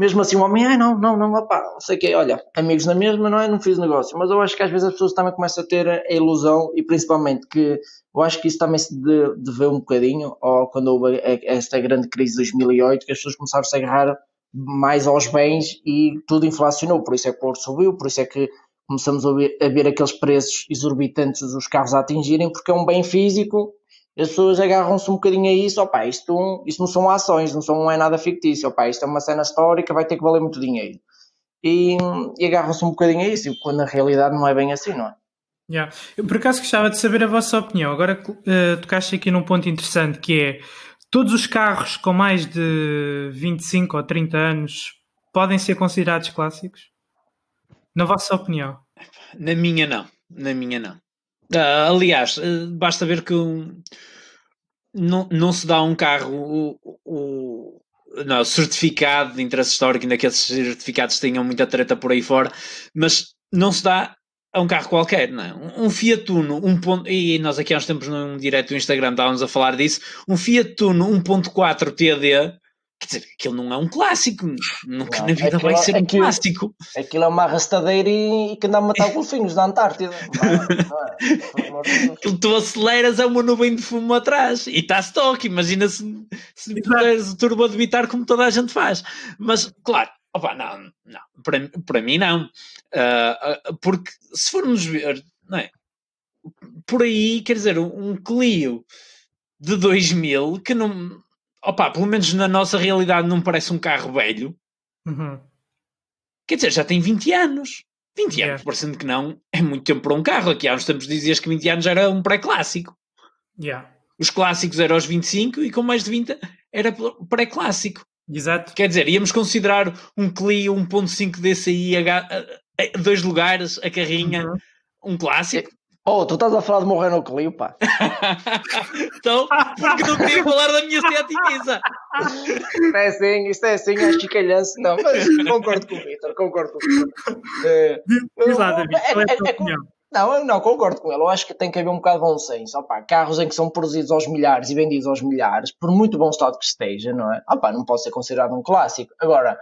mesmo assim o homem, ah, não, não, não, opá, não sei o que, olha, amigos na mesma, não é? Não fiz negócio. Mas eu acho que às vezes as pessoas também começam a ter a ilusão e principalmente que eu acho que isso também se deve um bocadinho, ou quando houve esta grande crise de 2008, que as pessoas começaram a se agarrar mais aos bens e tudo inflacionou. Por isso é que o ouro subiu, por isso é que começamos a ver, a ver aqueles preços exorbitantes dos carros a atingirem, porque é um bem físico as pessoas agarram-se um bocadinho a isso, opá, isto, isto não são ações, não, são, não é nada fictício, opá, isto é uma cena histórica, vai ter que valer muito dinheiro. E, e agarram-se um bocadinho a isso, quando na realidade não é bem assim, não é? Yeah. Eu por acaso gostava de saber a vossa opinião. Agora uh, tocaste aqui num ponto interessante que é todos os carros com mais de 25 ou 30 anos podem ser considerados clássicos? Na vossa opinião? Na minha não. Na minha não. Uh, aliás, uh, basta ver que um, não, não se dá um carro o, o não, certificado de interesse histórico, ainda que esses certificados tenham muita treta por aí fora, mas não se dá a um carro qualquer, não é? Um Fiat Uno, um ponto, e nós aqui há uns tempos num direto do Instagram estávamos a falar disso, um Fiat Uno 1.4 TD Quer dizer, aquilo não é um clássico. Nunca claro. na vida aquilo, vai ser um aquilo, clássico. Aquilo é uma arrastadeira e, e que anda a matar golfinhos da Antártida. Não, é? aquilo tu aceleras, é uma nuvem de fumo atrás e está stock. Imagina se, se puderes o turbo debitar como toda a gente faz. Mas, claro, opa, não, não para, para mim não. Uh, uh, porque se formos ver, não é? Por aí, quer dizer, um Clio de 2000 que não opa, pelo menos na nossa realidade não parece um carro velho. Uhum. Quer dizer, já tem 20 anos. 20 yeah. anos, parecendo que não, é muito tempo para um carro. Aqui há uns tempos dizias que 20 anos era um pré-clássico. Yeah. Os clássicos eram aos 25 e com mais de 20 era pré-clássico. Exato. Quer dizer, íamos considerar um Clio 1.5 DCI, dois lugares, a carrinha, uhum. um clássico. Oh, tu estás a falar de morrer no Clio, pá. então, porque não queria falar da minha ciatiquiza. Isto é assim, isto é assim, acho que calhanço. Não, mas concordo com o Vitor, concordo com o Vitor. É, Exatamente. É, é, é, não, eu não concordo com ele. Eu acho que tem que haver um bocado de bom senso. Opa, carros em que são produzidos aos milhares e vendidos aos milhares, por muito bom estado que esteja, não é? Opa, não pode ser considerado um clássico. Agora,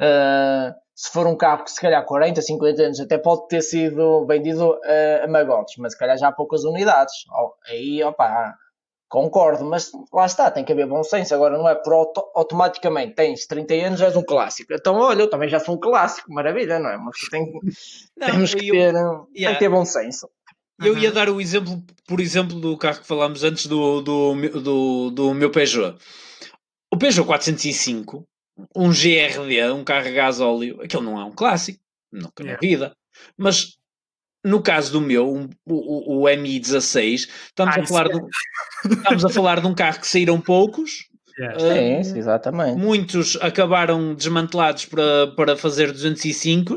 uh, se for um carro que se calhar 40, 50 anos até pode ter sido vendido a, a magotes, mas se calhar já há poucas unidades. Aí, opa, concordo, mas lá está, tem que haver bom senso. Agora não é por auto, automaticamente tens 30 anos, és um clássico. Então, olha, eu também já sou um clássico, maravilha, não é? Mas tem, não, temos que, eu, ter, yeah. tem que ter bom senso. Eu ia dar o exemplo, por exemplo, do carro que falámos antes do, do, do, do meu Peugeot. O Peugeot 405 um GRD, um carro a gás óleo, aquele não é um clássico, nunca yeah. na vida. Mas no caso do meu, um, o, o, MI16, estamos, ah, a falar de, estamos a falar de um carro que saíram poucos. Yeah. Uh, sim, exatamente. Muitos acabaram desmantelados para, para fazer 205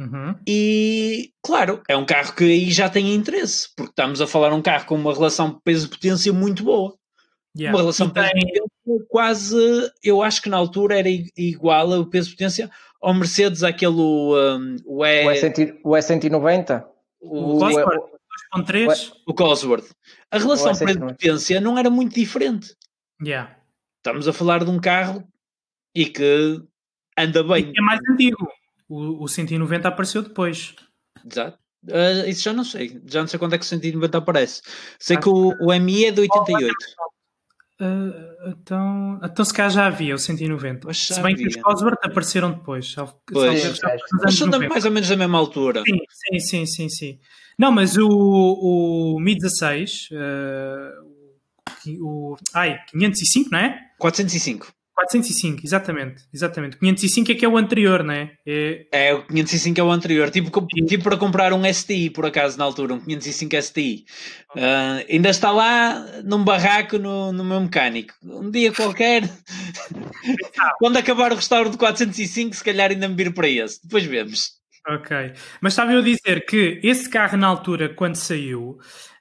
uhum. e claro, é um carro que aí já tem interesse, porque estamos a falar de um carro com uma relação peso-potência muito boa. Yeah. Uma relação tem... quase, eu acho que na altura era igual ao peso-potência ao Mercedes, aquele um, o, e... o, e 190 O, o Cosworth 2.3? O Cosworth. A relação peso-potência não era muito diferente. Yeah. Estamos a falar de um carro e que anda bem. E é mais antigo. O, o 190 apareceu depois. Exato. Uh, isso já não sei. Já não sei quando é que o 190 aparece. Sei que o, o MI é de 88. Uh, então, então se calhar já havia o 190. Se bem havia. que os Cosworth apareceram depois. Pois, mas são mais ou menos da mesma altura. Sim, sim, sim, sim. sim. Não, mas o, o Mi 16, uh, o, ai, 505, não é? 405. 405, exatamente, exatamente. 505 é que é o anterior, não é? É, é o 505 é o anterior, tipo, tipo para comprar um STI por acaso na altura, um 505 STI. Uh, ainda está lá num barraco no, no meu mecânico. Um dia qualquer, quando acabar o restauro de 405, se calhar ainda me vir para esse. Depois vemos. Ok, mas estava eu a dizer que esse carro na altura, quando saiu,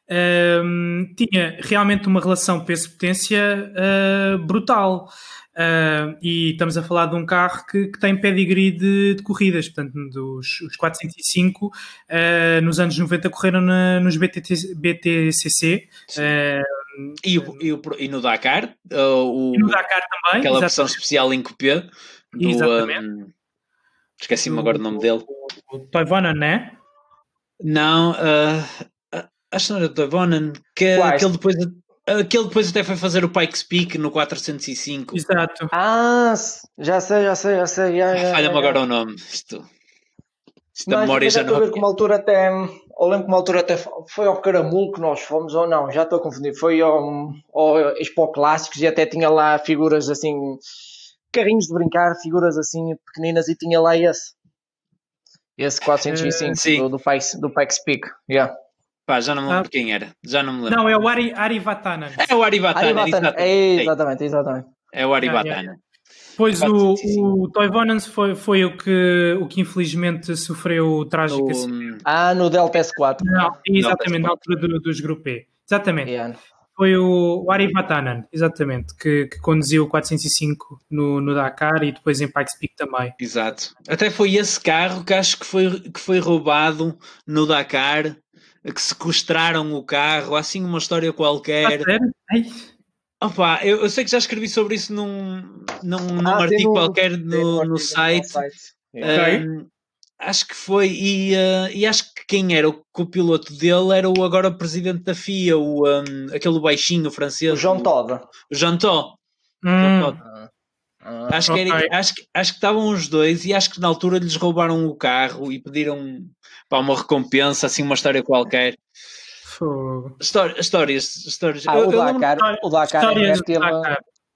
um, tinha realmente uma relação peso-potência uh, brutal. Uh, e estamos a falar de um carro que, que tem pedigree de, de, corridas, portanto, dos os 405 uh, ah, nos anos 90 correram na, nos BTT, BTCC. Uh, e, o, e, o, e, no Dakar, o, e no Dakar também, aquela versão especial em coupé. Do, exatamente. Um, Esqueci-me agora o nome dele. O, o Toivonen, né? não é? Não, acho que não era o Toivonen, que, que ele depois Aquele depois até foi fazer o Pikes Peak no 405. Exato. Ah, já sei, já sei, já sei. Falha-me agora o nome. Isto, isto da memória já não. Ver altura até, eu lembro que uma altura até foi ao Caramulo que nós fomos, ou não, já estou a confundir. Foi ao, ao Expo Clássicos e até tinha lá figuras assim, carrinhos de brincar, figuras assim pequeninas e tinha lá esse. Esse 405 uh, do, do, Pikes, do Pikes Peak. Yeah. Pá, já não me lembro ah. quem era. Já não me lembro. Não, é o Ari, Ari Vatanen. É o Ari Vatanen, Ari Vatanen. É, exatamente, exatamente. É o Ari Vatanen. Pois o, o Toivonen foi, foi o, que, o que infelizmente sofreu trágico no, Ah, no Delta S4. Não, exatamente, na altura do, dos Grupo E. Exatamente. Yeah. Foi o, o Ari Vatanen, exatamente, que, que conduziu o 405 no, no Dakar e depois em Pikes Peak também. Exato. Até foi esse carro que acho que foi, que foi roubado no Dakar que sequestraram o carro, assim uma história qualquer. Ah, Opa, eu, eu, sei que já escrevi sobre isso num, num, num ah, artigo qualquer no, no site. Um, acho que foi, e, uh, e acho que quem era o copiloto dele era o agora presidente da FIA, o, um, aquele baixinho francês. O Jean Todt. O Jean Todt. Hum. Jean. Ah, acho, que era, acho, acho que estavam os dois e acho que na altura lhes roubaram o carro e pediram para uma recompensa, assim, uma história qualquer. Histórias, histórias, histórias. Ah, eu, o, Dakar, o Dakar é fértil.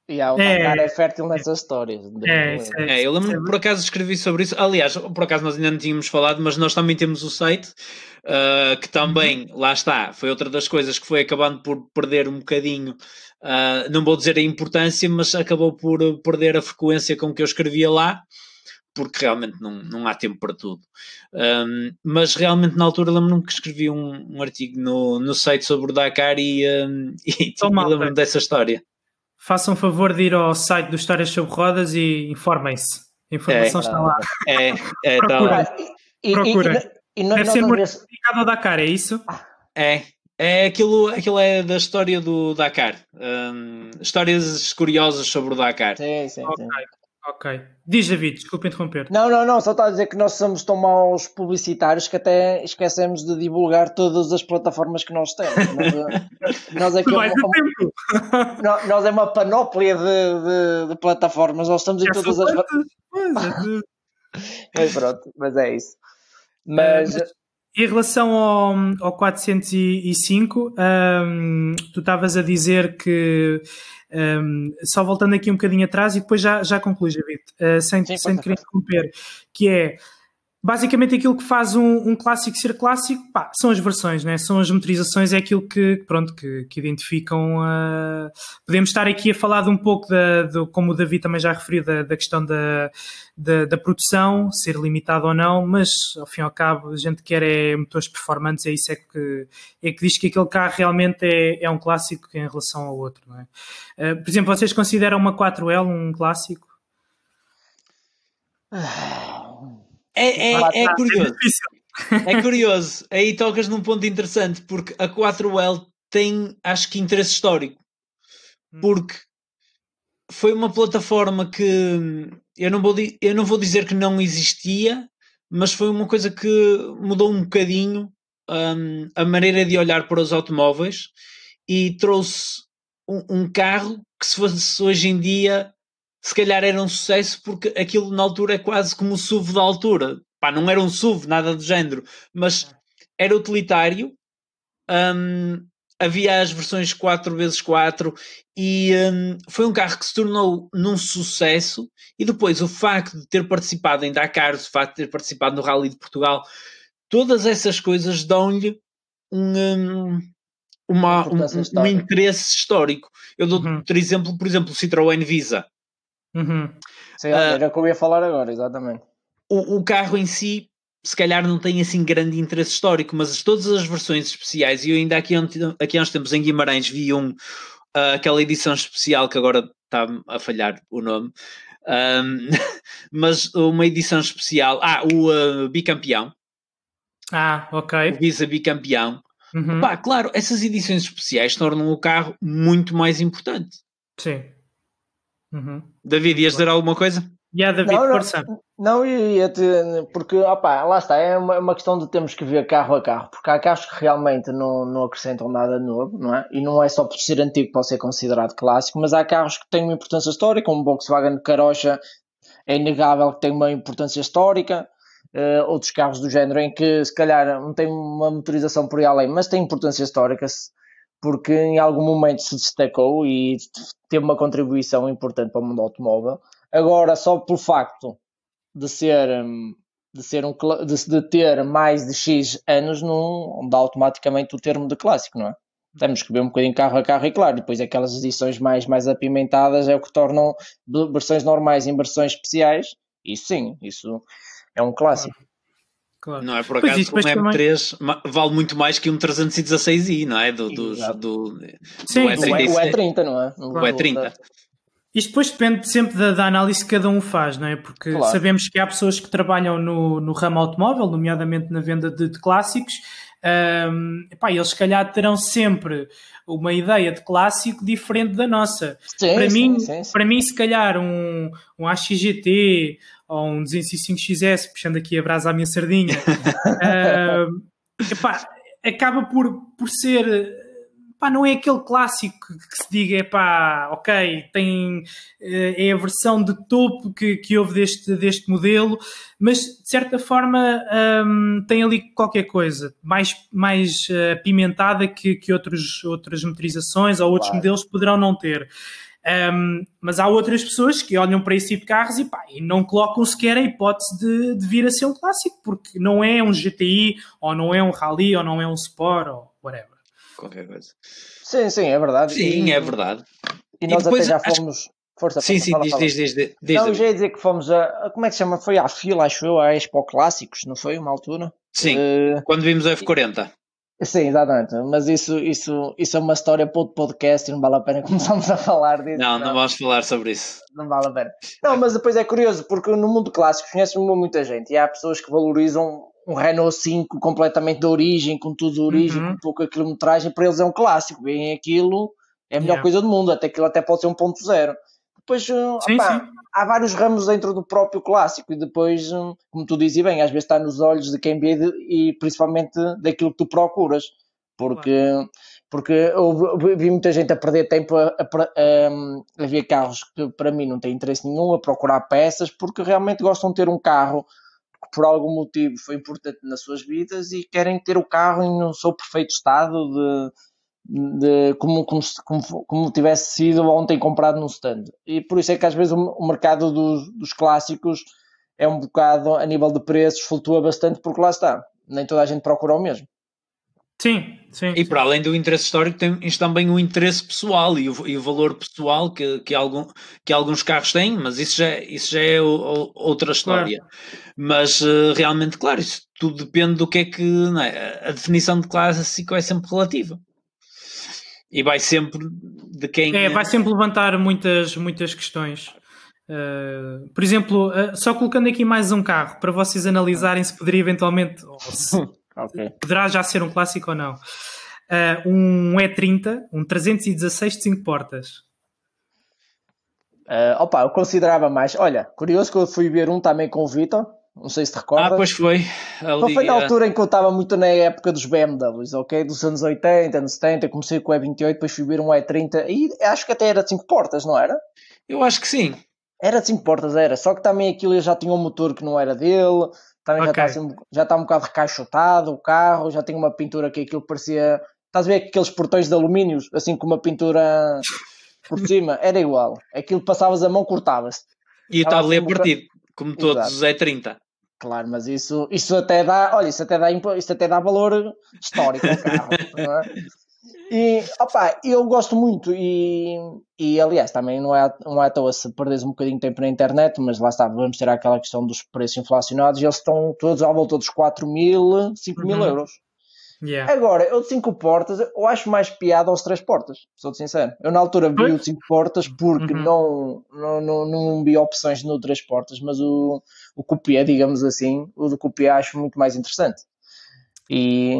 Yeah, o é, Dakar é fértil nessas histórias. É, é, é, eu lembro por acaso escrevi sobre isso. Aliás, por acaso nós ainda não tínhamos falado, mas nós também temos o site uh, que também, uhum. lá está, foi outra das coisas que foi acabando por perder um bocadinho Uh, não vou dizer a importância, mas acabou por perder a frequência com que eu escrevia lá, porque realmente não, não há tempo para tudo. Um, mas realmente na altura lembro-me que escrevi um, um, artigo no, no site sobre o Dakar e, um, e então, lembro-me dessa história. Façam favor de ir ao site do Histórias sobre Rodas e informem-se. A informação é, está lá. É, é, está lá. Procurem. Deve ser muito dedicado ao Dakar, é isso? É, é aquilo, aquilo é da história do Dakar. Um, histórias curiosas sobre o Dakar. Sim, sim, okay. sim. Ok. Diz David, desculpa interromper. Não, não, não, só está a dizer que nós somos tão maus publicitários que até esquecemos de divulgar todas as plataformas que nós temos. Nós, nós, é, uma, uma, nós é uma panóplia de, de, de plataformas, nós estamos em é todas as. mas pronto, mas é isso. Mas, em relação ao, ao 405, um, tu estavas a dizer que, um, só voltando aqui um bocadinho atrás e depois já, já concluís, David, uh, sem, Sim, sem querer interromper, que é basicamente aquilo que faz um, um clássico ser clássico pá, são as versões, né? são as motorizações, é aquilo que, pronto, que, que identificam. Uh... Podemos estar aqui a falar de um pouco, de, como o David também já referiu, da, da questão da, da, da, produção, ser limitado ou não, mas ao fim e ao cabo a gente quer é motores performantes, é isso é que, é que diz que aquele carro realmente é, é um clássico em relação ao outro. Não é? Uh, por exemplo, vocês consideram uma 4L um clássico? É, é, é curioso. É curioso. Aí tocas num ponto interessante, porque a 4L tem, acho que, interesse histórico. Hum. Porque foi uma plataforma que eu não vou, eu não vou dizer que não existia, mas foi uma coisa que mudou um bocadinho um, a maneira de olhar para os automóveis e trouxe um, um carro que, se fosse hoje em dia, se calhar era um sucesso porque aquilo na altura é quase como o SUV da altura. Pá, não era um SUV, nada do género, mas era utilitário. Um, havia as versões 4x4 e um, foi um carro que se tornou num sucesso e depois o facto de ter participado em Dakar, o facto de ter participado no Rally de Portugal, todas essas coisas dão-lhe um, um, uma, um, um, interesse histórico. Eu dou uhum. por exemplo, por exemplo, o Citroën Visa. Uhum. Sim, era o que eu ia falar agora, exatamente. O, o carro em si se calhar não tem assim grande interesse histórico, mas todas as versões especiais, e eu ainda aqui, aqui há uns tempos em Guimarães vi um, uh, aquela edição especial que agora está a falhar o nome, um, mas uma edição especial, ah, o uh, bicampeão. Ah, ok. O Visa bicampeão. Uhum. Pá, claro, essas edições especiais tornam o carro muito mais importante. Sim. Uhum. David, ias dizer alguma coisa? Yeah, David, não, força. Não, ia te, porque opa, lá está, é uma, uma, questão de termos que ver carro a carro, porque há carros que realmente não, não acrescentam nada novo, não é? E não é só por ser antigo que pode ser considerado clássico, mas há carros que têm uma importância histórica, como o Volkswagen Carocha é inegável que tem uma importância histórica, uh, outros carros do género em que se calhar não tem uma motorização por aí além, mas tem importância histórica, porque em algum momento se destacou e teve uma contribuição importante para o mundo automóvel Agora, só pelo facto de ser, hum, de, ser um, de, de ter mais de X anos, não dá automaticamente o termo de clássico, não é? Temos que ver um bocadinho carro a carro e claro, depois aquelas edições mais, mais apimentadas é o que tornam versões normais em versões especiais. Isso sim, isso é um clássico. Claro. Não é por acaso que um M3 também... vale muito mais que um 316i, não é? Do, do, do, do, Sim, do E30. O E30, não é? O E30. Isto depois depende sempre da, da, análise que cada um faz, não é? Porque claro. sabemos que há pessoas que trabalham no, no ramo automóvel, nomeadamente na venda de, de clássicos, um, epá, eles se calhar terão sempre uma ideia de clássico diferente da nossa. Sim, para, sim, mim, sim, para mim, se calhar, um, um AXGT ou um 205XS, puxando aqui a brasa à minha sardinha, um, epá, acaba por, por ser pá, não é aquele clássico que se diga, é pá, ok, tem, eh, é a versão de topo que, que houve deste, deste modelo, mas de certa forma um, tem ali qualquer coisa mais, mais uh, apimentada que, que outros, outras motorizações ou outros claro. modelos poderão não ter. Um, mas há outras pessoas que olham para esse tipo de carros e, pá, e não colocam sequer a hipótese de, de vir a ser um clássico, porque não é um GTI, ou não é um Rally, ou não é um Sport, ou whatever qualquer coisa. Sim, sim, é verdade. Sim, e, é verdade. E, nós depois, até já fomos. Acho... Força, sim, sim, fala, diz, fala. diz, diz, diz, Não, já ia dizer que fomos a. Como é que se chama? Foi à fila, acho eu, à Expo Clássicos, não foi? Uma altura? Sim, uh... quando vimos a F40. Sim, exatamente. Mas isso, isso, isso é uma história para outro podcast e não vale a pena começarmos a falar disso. Não, não, não vamos falar sobre isso. Não vale a pena. Não, mas depois é curioso, porque no mundo clássico conhece-me muita gente e há pessoas que valorizam um Renault 5 completamente de origem, com tudo de origem, uhum. com pouca quilometragem, para eles é um clássico. Bem, aquilo é a melhor yeah. coisa do mundo, até aquilo até pode ser um ponto zero. Depois, uh, sim, sim. há vários ramos dentro do próprio clássico e depois, uh, como tu dizes bem, às vezes está nos olhos de quem vê e principalmente daquilo que tu procuras. Porque, claro. porque eu vi muita gente a perder tempo a, a, a, a ver carros que para mim não têm interesse nenhum, a procurar peças, porque realmente gostam de ter um carro por algum motivo foi importante nas suas vidas e querem ter o carro em um seu perfeito estado de, de como, como, como, como, tivesse sido ontem comprado no stand. E por isso é que às vezes o, o mercado dos, dos clássicos é um bocado, a nível de preços, flutua bastante porque lá está. Nem toda a gente procura o mesmo. Sim, sim. E para além do interesse histórico, temos também o interesse pessoal e o, e o valor pessoal que, que, algum, que alguns carros têm, mas isso já, isso já é o, o, outra história. Claro. Mas uh, realmente, claro, isso tudo depende do que é que. É? A definição de clássico é sempre relativa. E vai sempre de quem. É, vai sempre levantar muitas, muitas questões. Uh, por exemplo, uh, só colocando aqui mais um carro para vocês analisarem se poderia eventualmente. Se, Okay. Poderá já ser um clássico ou não. Uh, um E30, um 316 de 5 portas. Uh, opa, eu considerava mais. Olha, curioso que eu fui ver um também com o Vitor. Não sei se te recordas. Ah, pois foi. Ali, foi na altura em que eu estava muito na época dos BMWs, ok? Dos anos 80, anos 70. Comecei com o E28, depois fui ver um E30 e acho que até era de 5 portas, não era? Eu acho que sim. Era de 5 portas, era. Só que também aquilo já tinha um motor que não era dele também okay. já, está assim, já está um bocado recaixotado o carro, já tem uma pintura que aquilo parecia estás a ver aqueles portões de alumínio, assim com uma pintura por cima, era igual. Aquilo passavas a mão, cortava-se. E o tabuleiro assim, partido, como todos os E30. Claro, mas isso, isso até dá, olha, isso até dá, isso até dá valor histórico ao carro, não é? E, opa, eu gosto muito e, e aliás, também não é, não é à toa se perdes um bocadinho de tempo na internet, mas lá está, vamos ter aquela questão dos preços inflacionados e eles estão todos à volta dos 4 mil, 5 mil uhum. euros. Yeah. Agora, eu de 5 portas, eu acho mais piada aos 3 portas, sou sincero. Eu na altura vi o de 5 portas porque uhum. não, não, não, não vi opções no 3 portas, mas o, o copié, digamos assim, o do copié acho muito mais interessante. E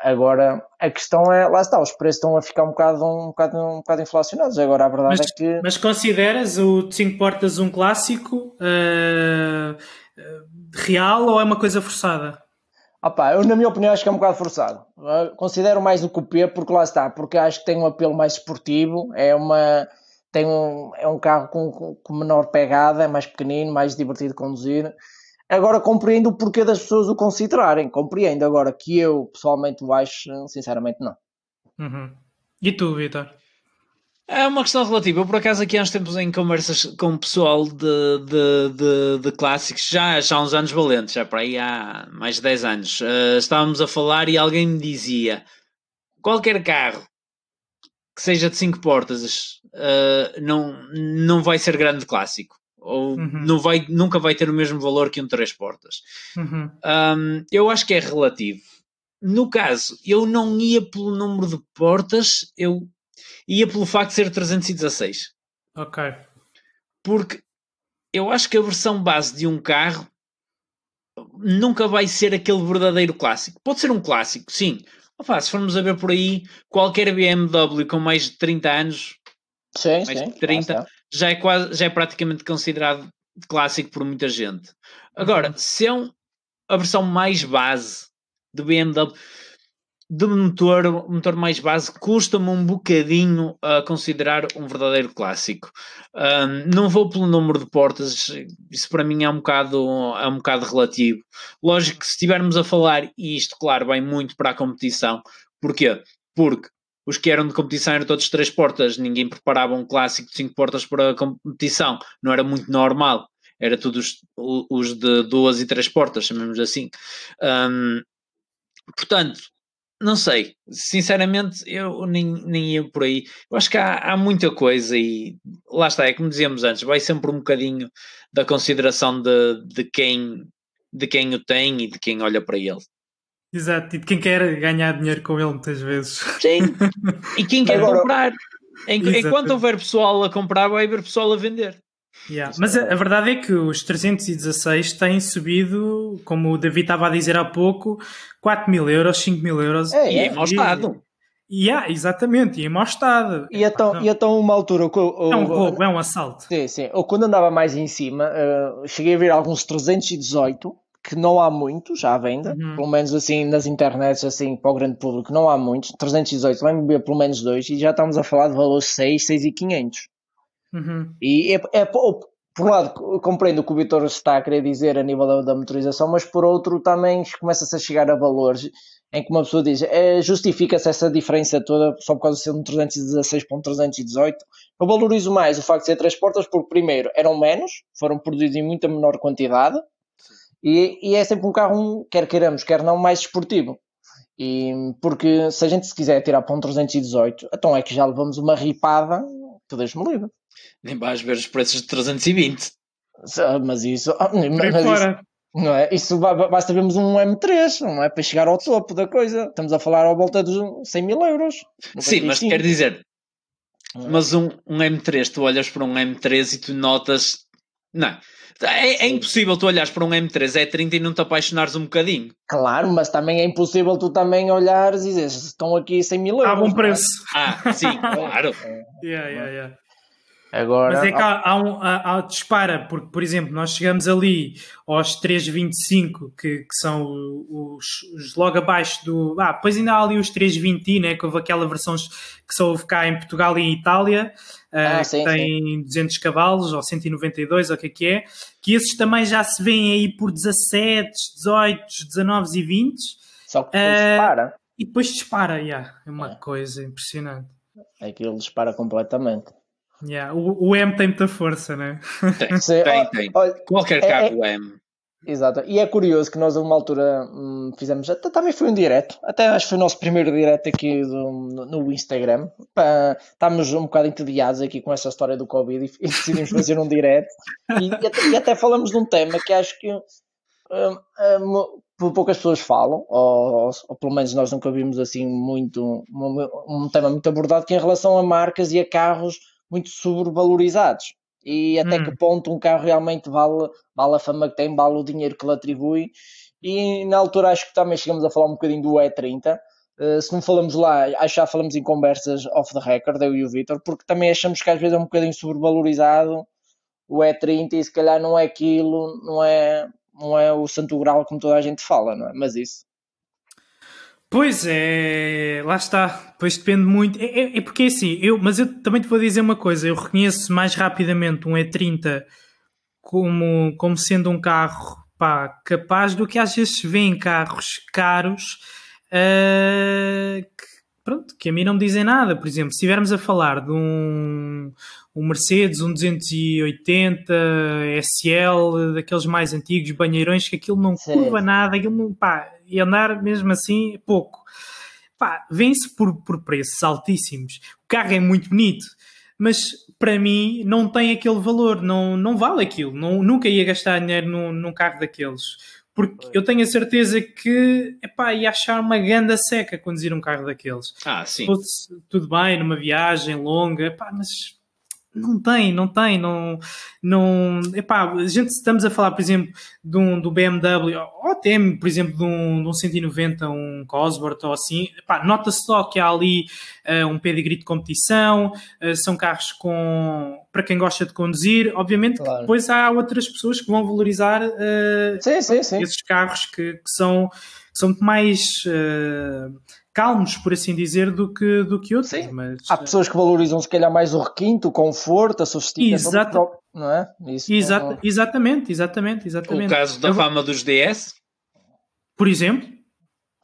agora a questão é, lá está, os preços estão a ficar um bocado, um bocado, um bocado inflacionados. Agora a verdade mas, é que. Mas consideras o 5 portas um clássico uh, real ou é uma coisa forçada? Opa, eu, na minha opinião, acho que é um bocado forçado. considero mais o cupê porque lá está, porque acho que tem um apelo mais esportivo, é uma. Tem um, é um carro com, com menor pegada, é mais pequenino, mais divertido de conduzir. Agora compreendo o porquê das pessoas o considerarem, compreendo. Agora que eu pessoalmente o acho, sinceramente, não. Uhum. E tu, Vitor? É uma questão relativa. Eu, por acaso, aqui há uns tempos em conversas com o pessoal de, de, de, de clássicos, já, já há uns anos valentes, já para aí há mais de 10 anos, uh, estávamos a falar e alguém me dizia: qualquer carro que seja de 5 portas uh, não, não vai ser grande clássico. Ou uhum. não vai, nunca vai ter o mesmo valor que um 3 portas. Uhum. Um, eu acho que é relativo. No caso, eu não ia pelo número de portas, eu ia pelo facto de ser 316. Ok. Porque eu acho que a versão base de um carro nunca vai ser aquele verdadeiro clássico. Pode ser um clássico, sim. Opa, se formos a ver por aí, qualquer BMW com mais de 30 anos, sim, mais sim, de 30, já é, quase, já é praticamente considerado clássico por muita gente. Agora, uhum. se é um, a versão mais base do BMW, de motor, motor mais base, custa-me um bocadinho a considerar um verdadeiro clássico. Um, não vou pelo número de portas, isso para mim é um bocado, é um bocado relativo. Lógico que se estivermos a falar, e isto, claro, vai muito para a competição, porquê? Porque os que eram de competição eram todos três portas, ninguém preparava um clássico de cinco portas para a competição, não era muito normal, era todos os, os de duas e três portas, chamemos assim. Um, portanto, não sei, sinceramente eu nem, nem ia por aí. Eu acho que há, há muita coisa e lá está, é como dizíamos antes, vai sempre um bocadinho da consideração de, de, quem, de quem o tem e de quem olha para ele. Exato, e de quem quer ganhar dinheiro com ele muitas vezes. Sim, e quem quer Agora... comprar. Enquanto houver pessoal a comprar, vai haver pessoal a vender. Yeah. Mas a, a, verdade é que os 316 têm subido, como o David estava a dizer há pouco, 4 mil euros, 5 mil euros. É, e é, em mau estado. E, yeah, exatamente, e em mau estado. E então, e então uma altura. O, é um roubo, é um assalto. Sim, sim. Ou quando andava mais em cima, uh, cheguei a ver alguns 318 que não há muitos à venda, uhum. pelo menos assim nas internets, assim para o grande público, não há muitos. 318, vai-me ver pelo menos dois, e já estamos a falar de valores 6, 6 e 500. Uhum. E é, é, por um lado, compreendo o que o Vitor está a querer dizer a nível da, da motorização, mas por outro também começa-se a chegar a valores em que uma pessoa diz é, justifica-se essa diferença toda só por causa de ser um 316 para um 318. Eu valorizo mais o facto de ser três portas porque, primeiro, eram menos, foram produzidos em muita menor quantidade e, e, é sempre um carro, quer queiramos, quer não, mais esportivo. E, porque se a gente se quiser tirar para um 318, então é que já levamos uma ripada que Deus-me livre. Nem vais ver os preços de 320. Mas isso. Ah, mas isso não é? Isso basta vermos um M3, não é? Para chegar ao topo da coisa. Estamos a falar à volta dos 100 mil euros. Sim, mas quer dizer. É? Mas um, um M3, tu olhas para um M3 e tu notas. Não. É, é, impossível tu olhares para um M3 E30 e não te apaixonares um bocadinho. Claro, mas também é impossível tu também olhares e dizeres estão aqui 100 mil euros. Há bom preço. Ah, sim, claro. yeah, yeah, yeah. Agora, Mas é que há, há, um, há, há, dispara, porque, por exemplo, nós chegamos ali aos 325, que, que são os, os, logo abaixo do. Ah, depois ainda há ali os 320, né, que houve aquela versão que só houve cá em Portugal e em Itália, ah, uh, sim, que tem sim. 200 cavalos ou 192, ou o que é que é, que esses também já se vêem aí por 17, 18, 19 e 20. Só que depois uh, para. E depois dispara, yeah. é uma é. coisa impressionante. Aquilo dispara completamente. Yeah. O, o M tem muita força, né? Tem, tem, tem. Olha, Qualquer é, carro é, M. Exato, e é curioso que nós a uma altura hum, fizemos, até, também foi um direto, até acho que foi o nosso primeiro direto aqui do, no, no Instagram. Pá, estávamos um bocado entediados aqui com essa história do Covid e, e decidimos fazer um direto. E, e, até, e, até, falamos de um tema que acho que hum, hum, poucas pessoas falam, ou, ou, ou, pelo menos nós nunca vimos assim muito um, um tema muito abordado, que é em relação a marcas e a carros muito sobrevalorizados e até hum. que ponto um carro realmente vale, vale a fama que tem, vale o dinheiro que lhe atribui. E na altura acho que também chegamos a falar um bocadinho do E30. Uh, eh, se não falamos lá, acho que já falamos em conversas off the record, eu e o Vitor, porque também achamos que às vezes é um bocadinho sobrevalorizado o E30 e se calhar não é aquilo, não é, não é o santo grau como toda a gente fala, não é? Mas isso. Pois é, lá está. Pois depende muito. É, é, é, porque é assim, eu, mas eu também te vou dizer uma coisa: eu reconheço mais rapidamente um E30 como, como sendo um carro pá, capaz do que às vezes se vê em carros caros uh, que, pronto, que a mim não me dizem nada. Por exemplo, se estivermos a falar de um, um Mercedes, um 280 SL, daqueles mais antigos, banheirões, que aquilo não Sim. curva nada, aquilo não, pá, e andar mesmo assim pouco. Pá, vem-se por, por preços altíssimos. O carro é muito bonito, mas para mim não tem aquele valor, não, não vale aquilo. Não, nunca ia gastar dinheiro num, num carro daqueles. Porque eu tenho a certeza que epá, ia achar uma ganda seca conduzir um carro daqueles. Ah, sim. Se fosse tudo bem numa viagem longa, epá, mas não tem, não tem, não, não, epá, a gente estamos a falar, por exemplo, de um, do BMW, ou até, por exemplo, de um, de um 190, um Cosworth ou assim, nota-se só que há ali uh, um pedigree de competição, uh, são carros com, para quem gosta de conduzir, obviamente claro. que depois há outras pessoas que vão valorizar uh, sim, sim, sim. esses carros que, que são, que são muito mais calmos, por assim dizer, do que, do que outros. Sim. Mas, Há pessoas que valorizam, se calhar, mais o requinto, o conforto, a sofisticação. Exato. Não é? Isso Exato, não... Exatamente, exatamente, exatamente. O caso da Eu... fama dos DS? Por exemplo.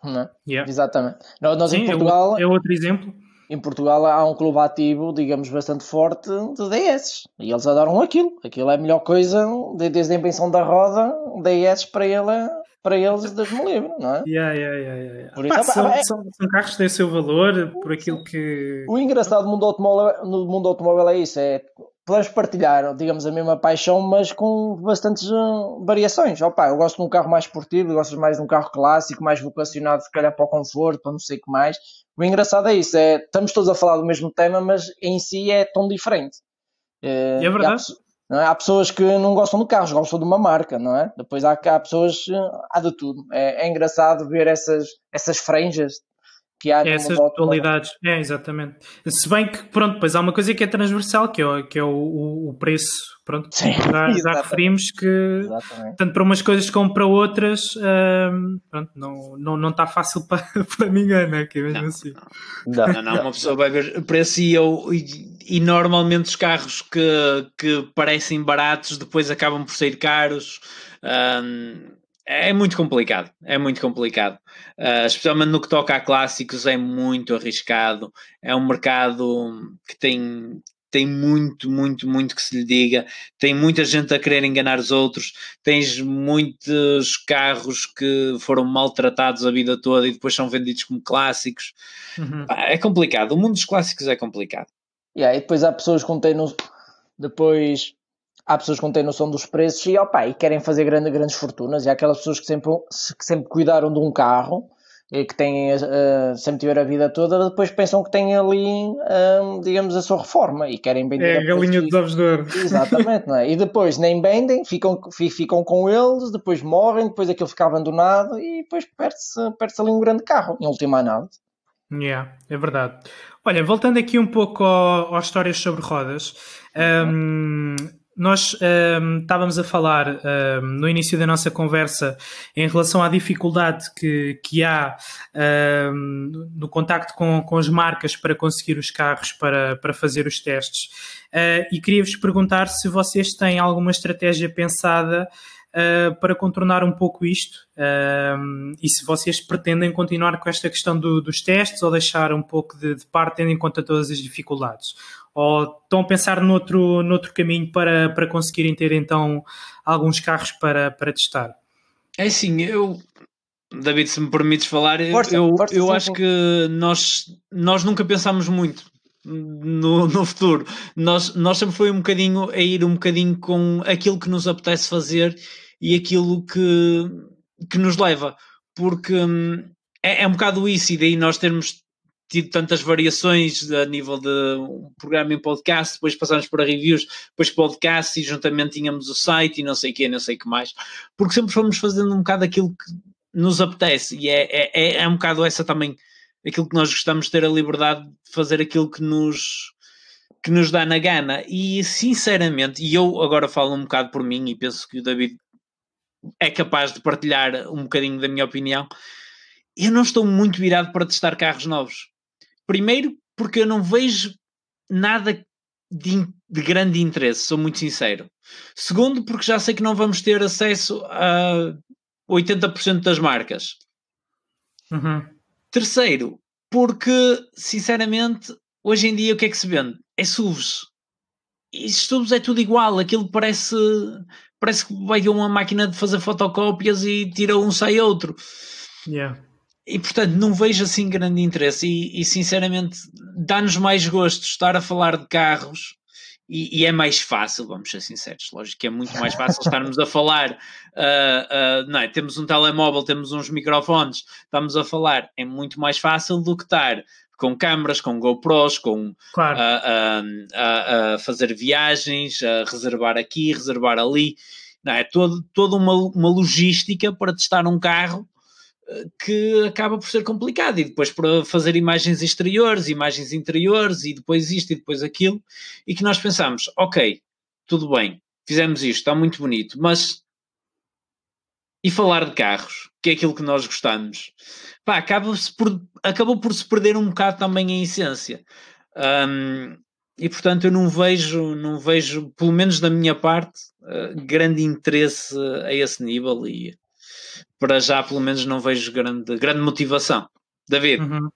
Não é? yeah. Exatamente. Nós Sim, em Portugal... É outro exemplo. Em Portugal há um clube ativo, digamos, bastante forte de DS. E eles adoram aquilo. Aquilo é a melhor coisa, desde a invenção da roda, DS para ele é para eles Deus me livre, não é? Yeah, yeah, yeah. Por isso, Pá, são, é... são, são, carros que têm seu valor por aquilo que. O engraçado do mundo automóvel, no mundo automóvel é isso: é podemos partilhar, digamos, a mesma paixão, mas com bastantes uh, variações. Opa, eu gosto de um carro mais esportivo, gostas mais de um carro clássico, mais vocacionado, se calhar, para o conforto, para não sei o que mais. O engraçado é isso: é, estamos todos a falar do mesmo tema, mas em si é tão diferente. É, é verdade. É? Há pessoas que não gostam de carros, gostam de uma marca, não é? Depois há, há pessoas, há de tudo. É, é engraçado ver essas, essas franjas que há essas dualidades. É, exatamente. Se bem que, pronto, depois há uma coisa que é transversal, que é, que é o, o preço. Pronto, Sim, já, já referimos que exatamente. tanto para umas coisas como para outras, hum, pronto, não, não, não está fácil para, para ninguém, né? Que é mesmo não, assim. Não, não, não, uma pessoa vai ver preço e, eu, e, e normalmente os carros que, que parecem baratos depois acabam por ser caros. Um, é muito complicado, é muito complicado. Uh, especialmente no que toca a clássicos, é muito arriscado. É um mercado que tem, tem muito, muito, muito que se lhe diga. Tem muita gente a querer enganar os outros. Tens muitos carros que foram maltratados a vida toda e depois são vendidos como clássicos. Uhum. É complicado. O mundo dos clássicos é complicado. Yeah, e depois há pessoas que não têm no... depois há pessoas que não têm noção dos preços e, opa, e querem fazer grande, grandes fortunas. E há aquelas pessoas que sempre, que sempre cuidaram de um carro e que têm, uh, sempre tiveram a vida toda, depois pensam que têm ali, uh, digamos, a sua reforma e querem vender. É a galinha dos ovos de ouro. Exatamente, não é? E depois nem vendem, ficam, ficam com eles, depois morrem, depois aquilo fica abandonado e depois perde-se perde ali um grande carro, em última análise. Yeah, é verdade. Olha, voltando aqui um pouco ao, às histórias sobre rodas, um, nós um, ehm, estávamos a falar um, ehm, no início da nossa conversa em relação à dificuldade que, que há um, ehm, no contacto com, com as marcas para conseguir os carros para, para fazer os testes. Uh, e queria-vos perguntar se vocês têm alguma estratégia pensada uh, para contornar um pouco isto uh, e se vocês pretendem continuar com esta questão do, dos testes ou deixar um pouco de, de parte tendo em conta todas as dificuldades ou estão a pensar noutro, noutro caminho para, para conseguirem ter então alguns carros para, para testar? É assim, eu David, se me permites falar, força, eu, força, eu acho que nós, nós nunca pensámos muito no, no futuro. Nós, nós sempre foi um bocadinho a ir um bocadinho com aquilo que nos apetece fazer e aquilo que, que nos leva. Porque hum, é, é um bocado isso, e daí nós termos tido tantas variações a nível de um programa em podcast, depois passamos para reviews, depois podcast e juntamente tínhamos o site e não sei o que, não sei o que mais, porque sempre fomos fazendo um bocado aquilo que nos apetece e é, é, é, é um bocado essa também aquilo que nós gostamos de ter a liberdade de fazer aquilo que nos que nos dá na gana. E sinceramente, e eu agora falo um bocado por mim e penso que o David é capaz de partilhar um bocadinho da minha opinião eu não estou muito virado para testar carros novos primeiro porque eu não vejo nada de, de, grande interesse, sou muito sincero. Segundo, porque já sei que não vamos ter acesso a 80% das marcas. Uhum. Terceiro, porque, sinceramente, hoje em dia o que é que se vende? É SUVs. E SUVs é tudo igual, aquilo parece, parece que vai uma máquina de fazer fotocópias e tira um, sai outro. Yeah. E portanto não vejo assim grande interesse e, e sinceramente dá-nos mais gosto estar a falar de carros e, e, é mais fácil, vamos ser sinceros, lógico que é muito mais fácil estarmos a falar, uh, uh, não é? temos um telemóvel, temos uns microfones, estamos a falar, é muito mais fácil do que estar com câmaras, com GoPros, com claro. a fazer viagens, a reservar aqui, reservar ali, não é? Todo, toda uma, uma logística para testar um carro que acaba por ser complicado. E depois para fazer imagens exteriores, imagens interiores e depois isto e depois aquilo. E que nós pensamos, ok, tudo bem, fizemos isto, está muito bonito, mas e falar de carros, que é aquilo que nós gostamos, pá, acaba por, acabou por se perder um bocado também a essência. Um, e portanto eu não vejo, não vejo, pelo menos da minha parte, uh, grande interesse a esse nível e para já, pelo menos, não vejo grande, grande motivação. David. Uhum.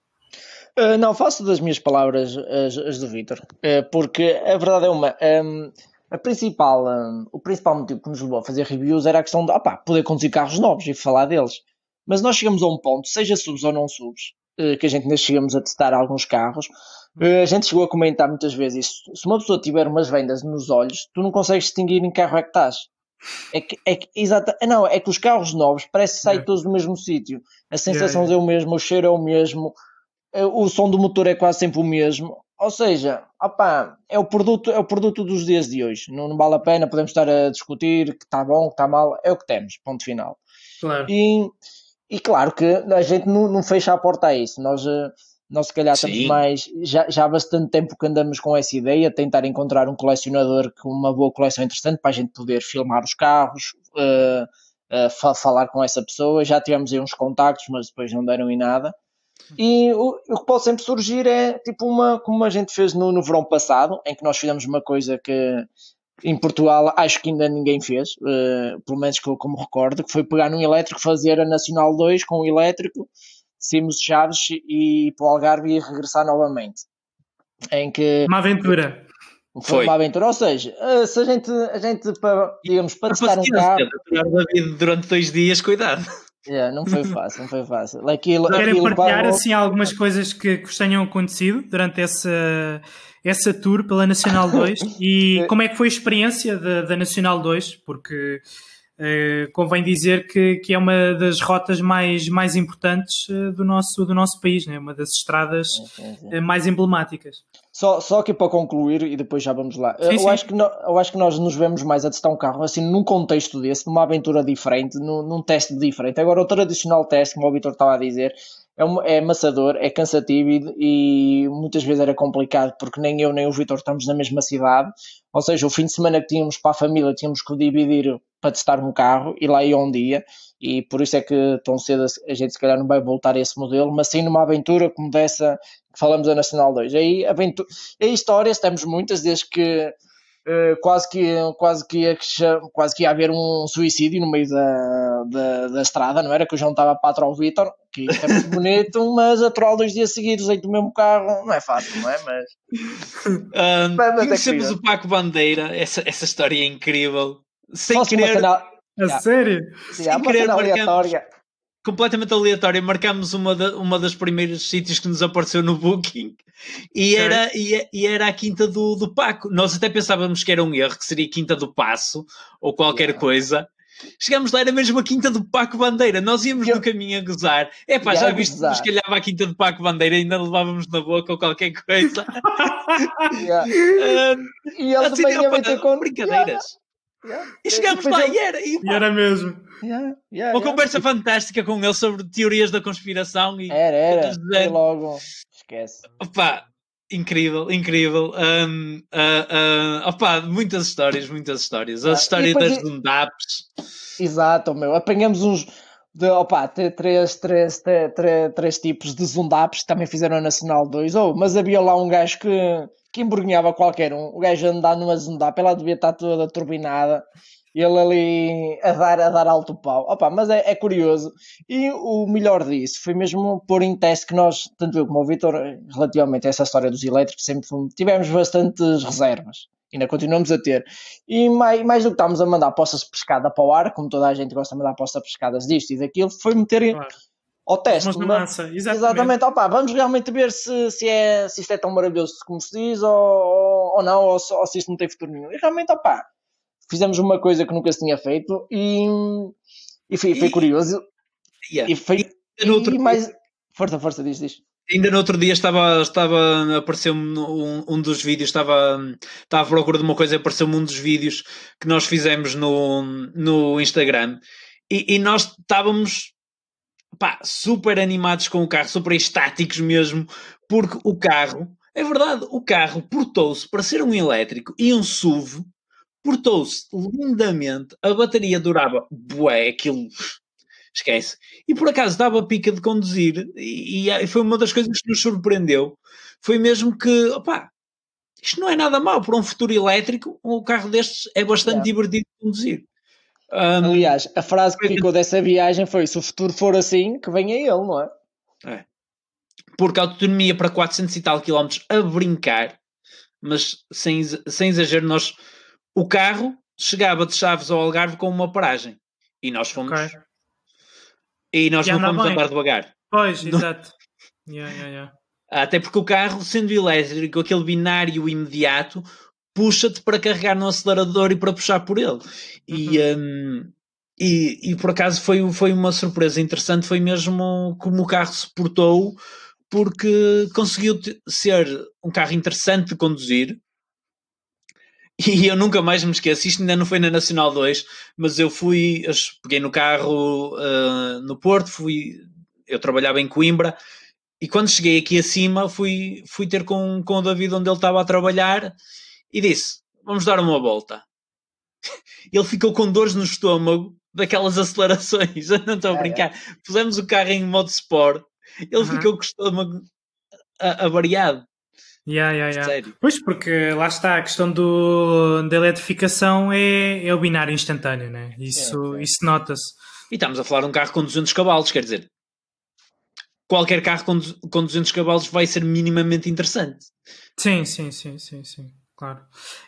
Uh, não, faço das minhas palavras as, as do Vitor, uh, porque a verdade é uma. Um, a principal, um, o principal motivo que nos levou a fazer reviews era a questão de opa, poder conduzir carros novos e falar deles. Mas nós chegamos a um ponto, seja subs ou não subs, uh, que a gente ainda chegamos a testar alguns carros. a gente chegou a comentar muitas vezes isso. Se uma pessoa tiver umas vendas nos olhos, tu não consegues distinguir em que carro é que estás. É que, é que, exata, não, é que os carros novos parece que saem é. todos do mesmo sítio. A sensação yeah, yeah. é o mesmo, o cheiro é o mesmo, eh, o som do motor é quase sempre o mesmo. Ou seja, opa, é o produto, é o produto dos dias de hoje. Não, não vale a pena, podemos estar a discutir que está bom, que está mal, é o que temos, ponto final. Claro. E, e claro que a gente não, não fecha a porta a isso. Nós eh, nós, se calhar, estamos mais. Já, já há bastante tempo que andamos com essa ideia, tentar encontrar um colecionador com uma boa coleção interessante para a gente poder filmar os carros, uh, uh, falar com essa pessoa. Já tivemos aí uns contactos, mas depois não deram em nada. E o, o que pode sempre surgir é tipo uma, como a gente fez no, no verão passado, em que nós fizemos uma coisa que em Portugal acho que ainda ninguém fez, uh, pelo menos que eu como recordo, que foi pegar num elétrico, fazer a Nacional 2 com o elétrico saímos de Chaves e ir para o Algarve e regressar novamente. Em que. Uma aventura. Foi, foi uma aventura, ou seja, eh, se a gente, a gente para, digamos, para testar um carro. Durante dois dias, cuidado. Yeah, não foi fácil, não foi fácil. Aquilo, Querem aquilo partilhar assim algumas coisas que, que vos tenham acontecido durante essa, essa tour pela Nacional 2 e como é que foi a experiência da, da Nacional 2? Porque Uh, convém dizer que, que é uma das rotas mais, mais importantes uh, do, nosso, do nosso país, né? uma das estradas uh, mais emblemáticas. Só, só aqui para concluir e depois já vamos lá. Sim, eu, sim. Acho que no, eu acho que nós nos vemos mais a testar um carro assim num contexto desse, numa aventura diferente, num, num teste diferente. Agora, o tradicional teste, como o Vitor estava a dizer, é, é é cansativo e, e, muitas vezes era complicado porque nem eu nem o Vitor estamos na mesma cidade. Ou seja, o fim de semana que tínhamos para a família tínhamos que dividir para testar um carro e lá ia um dia e por isso é que tão cedo a gente se calhar não vai voltar a esse modelo, mas sim numa aventura como dessa que falamos da Nacional 2. Aí, aventura, aí histórias temos muitas, desde que quase, que, quase, que ia, quase que ia haver um suicídio no meio da, da, da estrada, não era? Que eu já não estava para o Vitor, que é muito bonito, mas aturar dois dias seguidos aí do mesmo carro não é fácil, não é? Mas. Um, mas é conhecemos é o Paco Bandeira, essa, essa história é incrível. Sem Posso querer. Cena... A sério? Sim, Sem querer, aleatória completamente aleatório, marcámos uma, da, uma das primeiros sítios que nos apareceu no Booking e era, e, e, era a Quinta do, do Paco. Nós até pensávamos que era um erro, que seria Quinta do Passo ou qualquer yeah. coisa. Chegámos lá, era mesmo a Quinta do Paco Bandeira. Nós íamos eu... no caminho a gozar. É pá, já viste que nos calhava a Quinta do Paco Bandeira ainda levávamos na boca ou qualquer coisa. yeah. uh, e ele assim, ter com brincadeiras. Yeah. E chegámos lá eu... e era. E, e era mesmo. Yeah, yeah, Uma conversa fantástica com ele sobre teorias da conspiração. E, era, era. E logo. Esquece. Opa, incrível, incrível. Um, uh, uh, opa, muitas histórias, muitas histórias. A ah, história das Dundaps. Exato, meu. Apanhamos uns. De, opa, três, três, três, três, três tipos de Zundaps também fizeram a Nacional 2. Oh, mas havia lá um gajo que que embrunhava qualquer um. O gajo andar numa zundap, ela devia estar toda turbinada. Ele ali a dar, a dar alto pau. Opa, mas é, é curioso. E o melhor disso foi mesmo pôr em teste que nós, tanto eu como o Vitor, relativamente a essa história dos elétricos, sempre tivemos bastantes reservas. Ainda continuamos a ter. E mais, mais do que estávamos a mandar poças pescada para o ar, como toda a gente gosta de mandar poças pescadas disto e daquilo, foi meter claro ao teste. Mas massa, exatamente. exatamente. Opa, vamos realmente ver se, se, é, se isto é tão maravilhoso como se diz ou, ou não, ou, ou se isto não tem futuro nenhum. E realmente, opa, fizemos uma coisa que nunca se tinha feito e, e foi, foi curioso. Yeah. E foi. E, e mais. Força, força, diz, diz. Ainda no outro dia estava, estava apareceu-me um, um dos vídeos, estava, estava à procura de uma coisa, apareceu-me um dos vídeos que nós fizemos no, no Instagram. E, e nós estávamos pá, super animados com o carro, super estáticos mesmo, porque o carro, é verdade, o carro portou-se para ser um elétrico e um SUV, portou-se lindamente, a bateria durava, bué, aquilo, esquece. E por acaso dava pica de conduzir, e, e foi uma das coisas que nos surpreendeu, foi mesmo que, opá, isto não é nada mal para um futuro elétrico, um carro destes é bastante é. divertido de conduzir. Um, Aliás, a frase que ficou dessa viagem foi: se o futuro for assim, que venha ele, não é? É. Porque a autonomia para 400 e tal quilómetros a brincar, mas sem, sem exagero, nós, o carro chegava de Chaves ao Algarve com uma paragem e nós fomos. Okay. E nós não fomos bem. andar devagar. Pois, exato. yeah, yeah. Até porque o carro, sendo elétrico, aquele binário imediato, puxa-te para carregar no acelerador e para puxar por ele. E, uhum. um, e, e, por acaso foi, foi uma surpresa interessante, foi mesmo como o carro se portou, porque conseguiu ser um carro interessante de conduzir. E eu nunca mais me esqueço, isto ainda não foi na Nacional 2, mas eu fui, eu peguei no carro uh, no Porto, fui, eu trabalhava em Coimbra, e quando cheguei aqui acima fui, fui ter com, com o David onde ele estava a trabalhar e disse: Vamos dar uma volta. Ele ficou com dores no estômago daquelas acelerações. Eu não estou a brincar. É. Pusemos o carro em modo sport. Ele uhum. ficou com o estômago avariado. Yeah, yeah, yeah. Sério. Pois, porque lá está, a questão do, da eletrificação é, é o binário instantâneo, né? Isso, é, isso nota-se. E estamos a falar de um carro com 200 cavalos, quer dizer, qualquer carro com, com 200 cavalos vai ser minimamente interessante. Sim, sim, sim, sim, sim claro.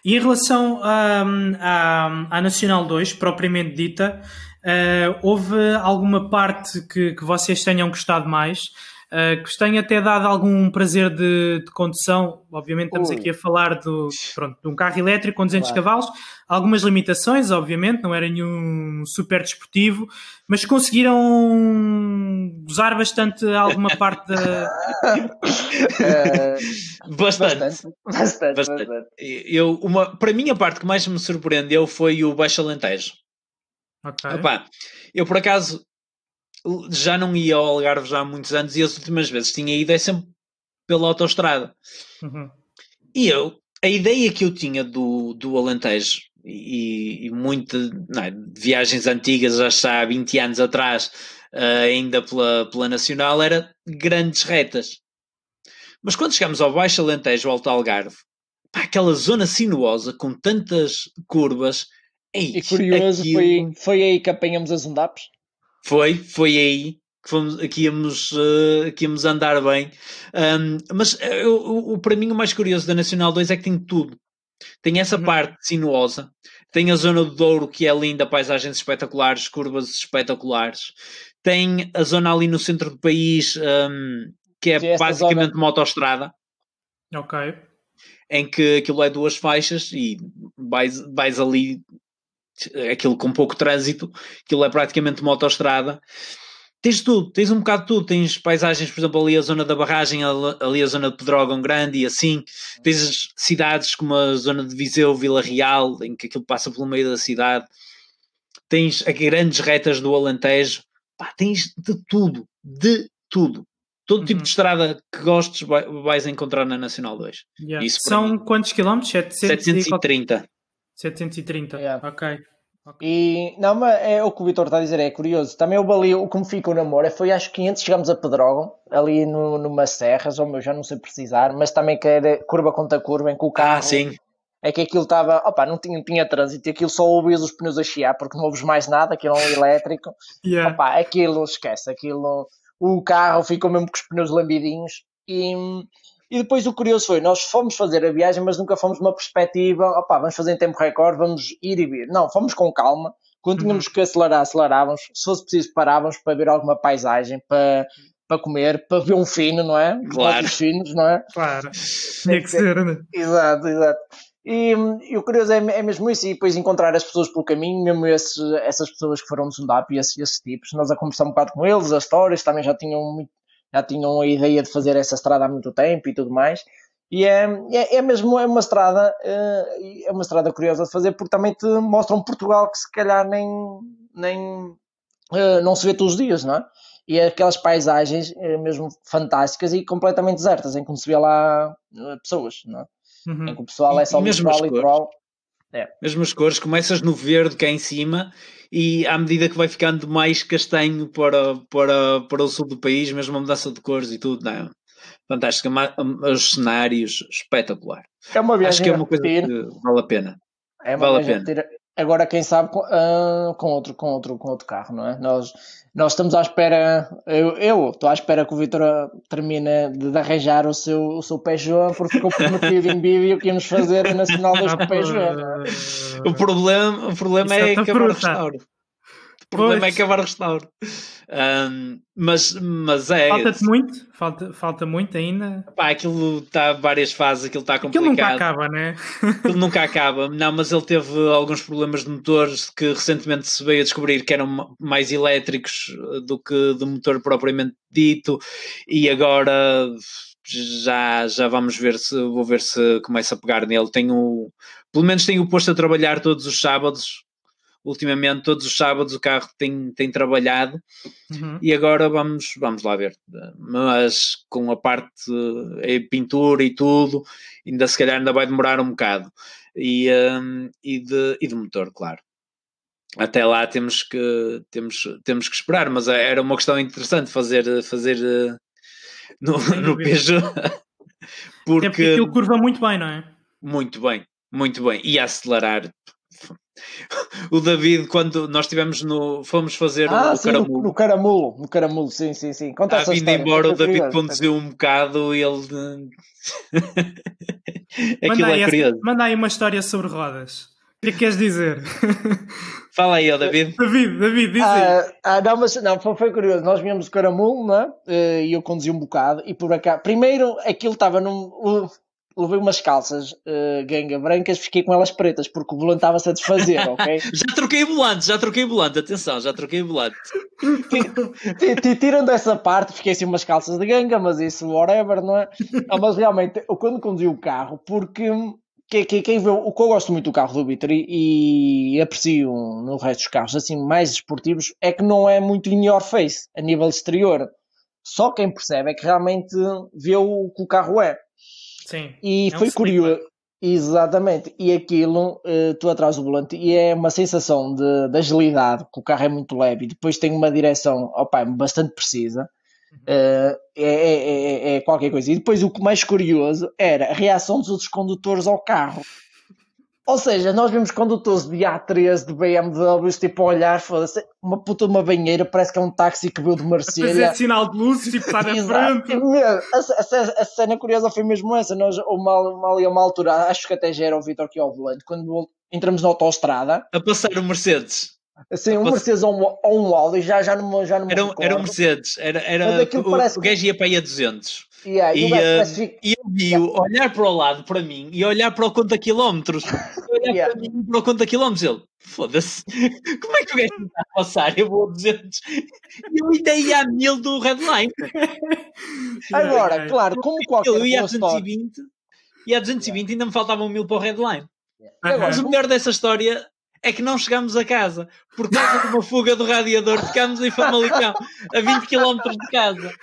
E em relação à, à Nacional 2, propriamente dita, uh, houve alguma parte que, que vocês tenham gostado mais? Uh, que vos tenha até dado algum prazer de, de condução. Obviamente, estamos Ui. aqui a falar do, pronto, de um carro elétrico com 200 claro. cavalos, algumas limitações, obviamente, não era nenhum super desportivo, mas conseguiram gozar bastante alguma parte da. uh, bastante. Bastante, bastante, bastante. Eu, uma, para mim, a parte que mais me surpreendeu foi o Baixo Alentejo. Okay. Opa, eu por acaso já não ia ao Algarve já há muitos anos e as últimas vezes tinha ido é sempre pela autoestrada. Uhum. E eu, a ideia que eu tinha do, do Alentejo e, e muito não, de viagens antigas, já há 20 anos atrás, uh, ainda pela, pela Nacional, era grandes retas. Mas quando chegamos ao Baixo Alentejo, Alto Algarve, pá, aquela zona sinuosa com tantas curvas. Ei, e curioso, aquilo... foi, foi aí que apanhamos as undapes? Foi, foi aí que, fomos, que, íamos, uh, que íamos andar bem. Um, mas uh, o, para mim o mais curioso da Nacional 2 é que tem tudo. Tem essa uhum. parte sinuosa, tem a zona do Douro que é linda, paisagens espetaculares, curvas espetaculares. Tem a zona ali no centro do país um, que é basicamente zona... uma autoestrada. Ok. Em que aquilo é duas faixas e vais, vais ali aquilo com pouco trânsito, aquilo é praticamente uma autoestrada tens tudo, tens um bocado de tudo. Tens paisagens, por exemplo, ali a zona da barragem, ali a zona de Pedrógão Grande e assim. Tens cidades como a zona de Viseu, Vila Real, em que aquilo passa pelo meio da cidade. Tens grandes retas do Alentejo. Pá, tens de tudo, de tudo. Todo uhum. tipo de estrada que gostes vais encontrar na Nacional 2. Yeah. São mim. quantos quilómetros? 730. 730, yeah. ok. Okay. E não, mas é o que o Vitor está a dizer, é curioso. Também o ali, o que me fica o namoro, foi acho que antes chegamos a Pedrógão, ali no, numa serras, ou já não sei precisar, mas também que era curva contra curva, em que o ah, carro. Ah, sim. É que aquilo estava, opa, não tinha, tinha trânsito, aquilo só ouvias os pneus a chiar, porque não ouves mais nada, aquilo é um elétrico. yeah. Opa, aquilo, esquece, aquilo. O carro ficou mesmo com os pneus lambidinhos. E, e depois o curioso foi, nós fomos fazer a viagem, mas nunca fomos uma perspectiva, opá, vamos fazer em tempo recorde, vamos ir e vir. Não, fomos com calma. Quando tínhamos uhum. que acelerar, acelerávamos. Se fosse preciso, parávamos para ver alguma paisagem, para, para comer, para ver um fino, não é? Claro. Os finos, não é? Claro. Tinha que ser, né? Exato, exato. E, e, o curioso é, é, mesmo isso, e depois encontrar as pessoas pelo caminho, mesmo esses, essas pessoas que foram no Sundap e esses, esses tipos. Nós a conversar um bocado com eles, as histórias também já tinham muito, já tinham a ideia de fazer essa estrada há muito tempo e tudo mais. E é, é, é mesmo é uma estrada, eh, é uma estrada curiosa de fazer porque também te mostra um Portugal que se calhar nem, nem eh, não se vê todos os dias, não é? E é aquelas paisagens eh, mesmo fantásticas e completamente desertas, em que não se vê lá pessoas, não é? Uhum. Em que o pessoal é só litoral, litoral. É. Mesmo as cores, começas no verde cá em cima e à medida que vai ficando mais castanho para, para, para o sul do país, mesmo a mudança de cores e tudo, não, fantástico, os cenários espetacular. É uma viagem Acho que é uma coisa que vale a pena. É vale a pena. Agora, quem sabe, com, uh, com, outro, com, outro, com outro carro, não é? Nós, nós estamos à espera, eu, eu estou à espera que o Vitor termine de, de, arranjar o seu, o seu Peugeot, porque ficou prometido em vídeo que íamos fazer a Nacional 2 com o Peugeot. É? O problema, o problema é acabar o restauro. O problema pois. é acabar o restauro. Um, mas, mas é. Falta-te muito? Falta, falta muito ainda? Pá, aquilo está várias fases, aquilo está complicado. Aquilo nunca acaba, né? aquilo nunca acaba. Não, mas ele teve alguns problemas de motores que recentemente se veio a descobrir que eram mais elétricos do que do motor propriamente dito, e agora já, já vamos ver se vou ver se começa a pegar nele. Tenho, pelo menos tenho posto a trabalhar todos os sábados ultimamente todos os sábados o carro tem, tem trabalhado uhum. e agora vamos, vamos lá ver. Mas com a parte é pintura e tudo, ainda se calhar ainda vai demorar um bocado. E, um, e, de, e de motor, claro. Até lá temos que, temos, temos que esperar, mas era uma questão interessante fazer, fazer uh, no, no Peugeot. porque, porque aquilo curva muito bem, não é? Muito bem, muito bem. E a acelerar o David, quando nós estivemos no. fomos fazer ah, o, sim, caramulo. No, no caramulo, no caramulo, sim, sim, sim. Conta ah, vindo embora, o David conduziu um bocado e ele. Aquilo manda, é curioso. manda aí uma história sobre rodas. O que é que queres dizer? Fala aí, ó, David. David, David, diz ah, ah, não, mas não, foi, foi curioso. Nós viemos o caramulo, não é? Eh, e eu conduzi um bocado. E por cá, primeiro aquilo estava num levei umas calças uh, ganga brancas, fiquei com elas pretas, porque o volante estava-se a desfazer, ok? já troquei volante, já troquei volante, atenção, já troquei volante. Tirando essa parte, fiquei assim umas calças de ganga, mas isso, whatever, não é? Não, mas realmente, eu quando conduzi o carro, porque que, que, quem vê, o que eu gosto muito do carro do Vitor e, e, aprecio no resto dos carros assim mais esportivos é que não é muito in your face a nível exterior. Só quem percebe é que realmente vê o que o carro é. Sim. E é foi um curioso. Exatamente, e aquilo, uh, tu atrás do volante, e é uma sensação de, de agilidade, que o carro é muito leve e depois tem uma direção opa, bastante precisa. Uh, é, é, é, qualquer coisa. E depois o que mais curioso era a reação dos outros condutores ao carro. Ou seja, nós vimos condutores de A3 de BMWs tipo a olhar, foda-se, uma puta uma banheira, parece que é um táxi que veio de Marselha. Fazer sinal de luz, tipo, está na frente. A, a, a, cena curiosa foi mesmo essa. Nós, uma, uma, ali a uma altura, acho que até já era o Vitor aqui ao volante, quando entramos na autostrada. A passar o Mercedes. Assim, um Mercedes ou um, ou um Audi, já, já não, já não era, era um Mercedes, era, era, o, parece... o gajo ia para aí a 200. Yeah, e, uh, e eu vi yeah. olhar para o lado, para mim, e olhar para o conta quilómetros. olhar yeah. para mim para o conta quilómetros. Ele, foda-se, como é que o gajo está a passar? Eu vou a 200. E eu ainda ia a 1000 do Redline. Agora, claro, como qualquer Eu ia a 220 e a 220 ainda me faltavam 1000 para o Redline. Mas o melhor dessa história é que não chegámos a casa. Por causa de uma fuga do radiador, ficámos em Famalicão, a 20 km de casa.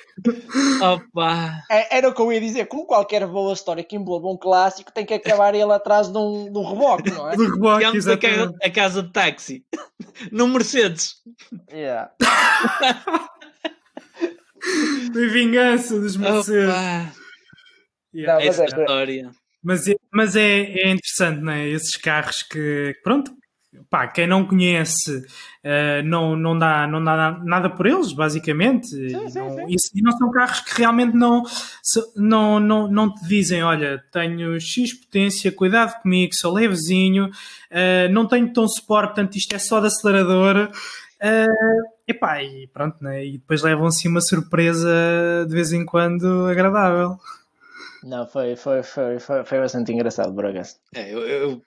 Opa! É, era o que eu ia dizer, como qualquer boa história que envolva um clássico, tem que acabar ele atrás de um, de um reboque, não é? Do reboque, Ficámos a, casa, a casa de táxi, no Mercedes. Yeah. Foi vingança dos Mercedes. Opa. Yeah. Não, Essa é, história. Mas, é, mas é, é interessante, não é? Esses carros que, pronto, pá, quem não conhece uh, não, não, dá, não dá nada por eles, basicamente. Sim, sim, não, sim. E, não são carros que realmente não, não, não, não te dizem: olha, tenho X potência, cuidado comigo, sou levezinho, uh, não tenho tão suporte, portanto isto é só de acelerador. Uh, epá, e pronto, né? e depois levam-se uma surpresa de vez em quando agradável. Não, foi, foi, foi, foi, foi bastante engraçado, por acaso. É, eu, eu,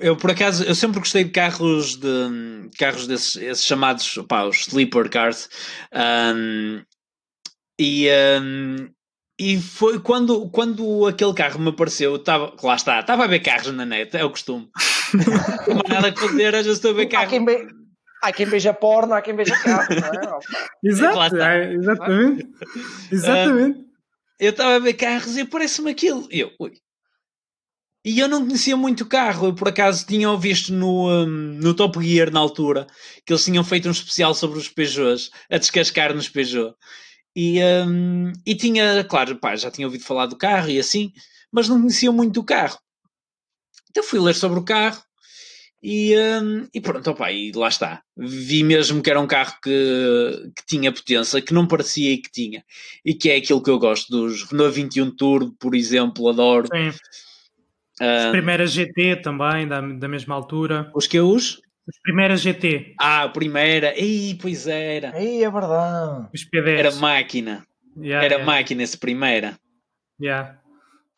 eu, por acaso, eu sempre gostei de carros de carros desses esses chamados, pá, os sleeper cars. Um, e, um, e foi quando, quando aquele carro me apareceu, tava, lá está, estava a ver carros na net, é o costume. não há nada a fazer, já estou a ver carros. Há quem, be... há quem beija porno, há quem beija carro, não é? Exato, é, exatamente. exatamente. Uh, eu estava a ver carros e aparece-me aquilo. E eu, ui, e eu não conhecia muito o carro, eu por acaso tinha visto no, um, no Top Gear na altura que eles tinham feito um especial sobre os Peugeots, a descascar nos Peugeot. E, um, e tinha, claro, pá, já tinha ouvido falar do carro e assim, mas não conhecia muito o carro. Então fui ler sobre o carro e, um, e pronto, opa, e lá está. Vi mesmo que era um carro que, que tinha potência, que não parecia e que tinha. E que é aquilo que eu gosto dos Renault 21 Turbo, por exemplo, adoro. Sim as uh, primeiras GT também, da, da mesma altura. Os que eu uso? As primeiras GT. Ah, a primeira. Ih, pois era. Ih, é verdade. Os P10. Era máquina. Yeah, era yeah. máquina essa primeira. Yeah.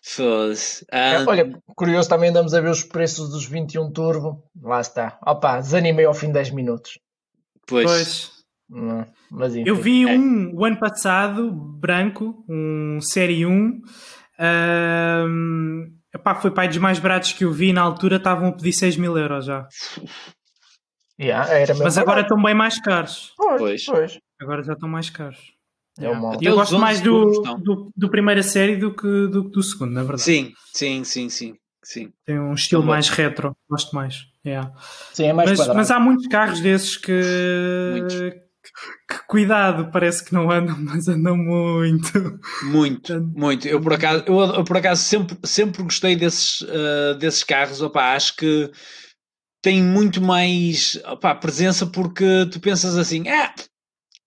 Foda-se. Ah, Olha, curioso também andamos a ver os preços dos 21 Turbo. Lá está. Opa, desanimei ao fim de 10 minutos. Pois. pois. Não, mas Eu vi é. um o ano passado, branco, um Série 1. Um, Epá, foi pai dos mais baratos que eu vi na altura, estavam a pedir 6 mil euros já. Yeah, Mas agora estão bem mais caros. Pois, pois. Agora já estão mais caros. É yeah. Eu gosto mais do, do, do, primeira série do que do, do segundo, na verdade. Sim, sim, sim, sim. sim. Tem um estilo mais retro, gosto mais. Yeah. Sim, é mais mas, mas há muitos carros desses que, muitos que cuidado, parece que não andam, mas andam muito. Muito, muito. Eu por acaso, eu, por acaso sempre, sempre gostei desses, uh, desses carros. Opa, acho que tem muito mais opa, presença porque tu pensas assim: ah,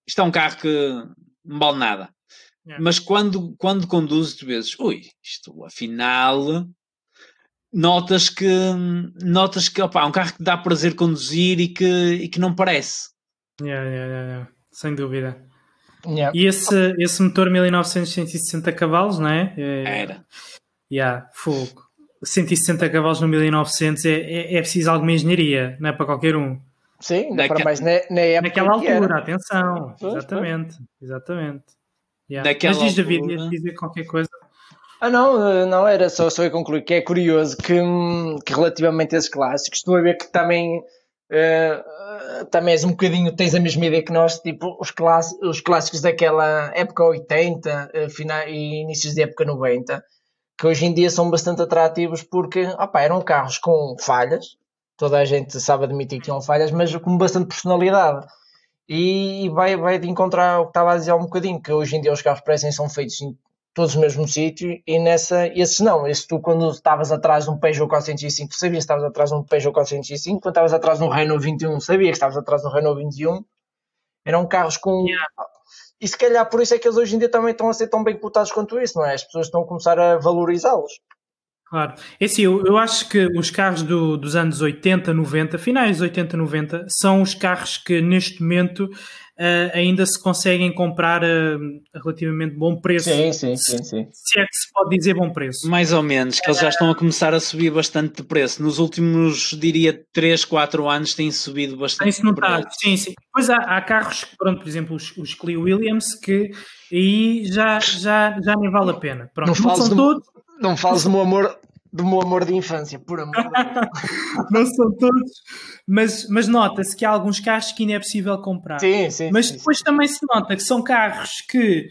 isto é um carro que não vale nada. É. Mas quando, quando conduzes, tu vês, ui, isto afinal notas que notas que opa, é um carro que dá prazer conduzir e que, e que não parece. Yeah, yeah, yeah, Sem dúvida. E esse, esse motor 1900 160 cavalos, não é? é Era. Yeah, fogo. 160 cavalos no 1900 é, é, é preciso alguma engenharia, não é para qualquer um. Sim, Naque... para mais na, na época. Naquela altura, atenção. Pois, exatamente, pois. exatamente. Yeah. Mas diz David, altura... ias dizer qualquer coisa. Ah, não, eh, não, era só, só eu concluir que é curioso que, hum, que relativamente a esses clássicos, estou a ver que também Uh, também és um bocadinho, tens a mesma ideia que nós, tipo, os, class, os clássicos daquela época 80 uh, final, e inícios da época 90, que hoje em dia são bastante atrativos porque opa, eram carros com falhas, toda a gente sabe admitir que tinham falhas, mas com bastante personalidade. e vai, vai de encontrar o que estava a dizer há um bocadinho, que hoje em dia os carros parecem são feitos todos no mesmo sítio e nessa, esses não, esse tu quando estavas atrás de um Peugeot 405 sabias que estavas atrás de um Peugeot 405, quando estavas atrás de um Renault 21 sabias que estavas atrás de um Renault 21, eram carros com... Yeah. E se calhar por isso é que eles hoje em dia também estão a ser tão bem cotados quanto isso, não é? As pessoas estão a começar a valorizá-los. Claro. É assim, eu, eu acho que os carros do, dos anos 80, 90, finais dos 80, 90, são os carros que neste momento uh, ainda se conseguem comprar a, a, relativamente bom preço. Sim, sim, sim, sim. Se é que se pode dizer bom preço. Mais ou menos, que eles já estão a começar a subir bastante de preço. Nos últimos, diria, 3, 4 anos têm subido bastante. Tem-se notado, sim, sim. Pois há, há carros, pronto, por exemplo, os, os Clio Williams, que aí já, já, já nem vale a pena. Pronto, não, não são todos. Não fales do meu amor, do meu amor de infância, por amor de Não são todos, mas, mas nota-se que há alguns carros que ainda é possível comprar. Sim, sim. Mas sim, depois sim. também se nota que são carros que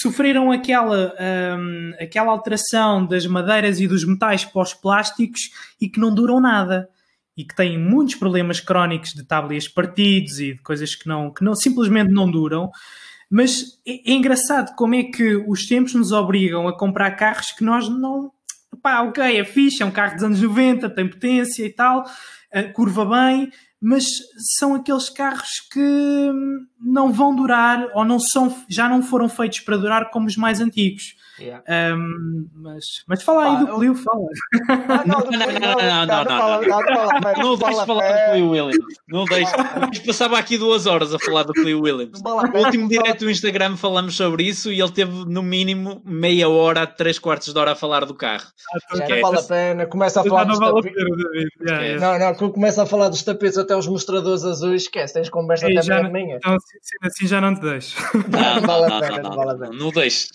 sofreram aquela, um, aquela alteração das madeiras e dos metais para os plásticos e que não duram nada. E que têm muitos problemas crónicos de tablias partidos e de coisas que não, que não simplesmente não duram. Mas é, é engraçado como é que os tempos nos obrigam a comprar carros que nós não pá, ok, é fixe, é um carro dos anos 90, tem potência e tal, curva bem, mas são aqueles carros que não vão durar ou não são, já não foram feitos para durar como os mais antigos. Yeah. Um, mas, mas fala aí ah, do Clio, fala. Não, não, não, não, não, não, não deixes falar do Clio Williams. Não deixes. Passava aqui duas horas a falar do Clio Williams. No último direto do Instagram falamos sobre isso e ele teve no mínimo meia hora, três quartos de hora a falar do carro. Ah, não vale a pena. Começa a falar dos tapetes. Não, não, começa a falar dos tapetes até os mostradores azuis. Esquece, tens conversa até meia-manhã. Então, assim já não te deixo. Não, vale a pena, não vale a pena. Não deixes.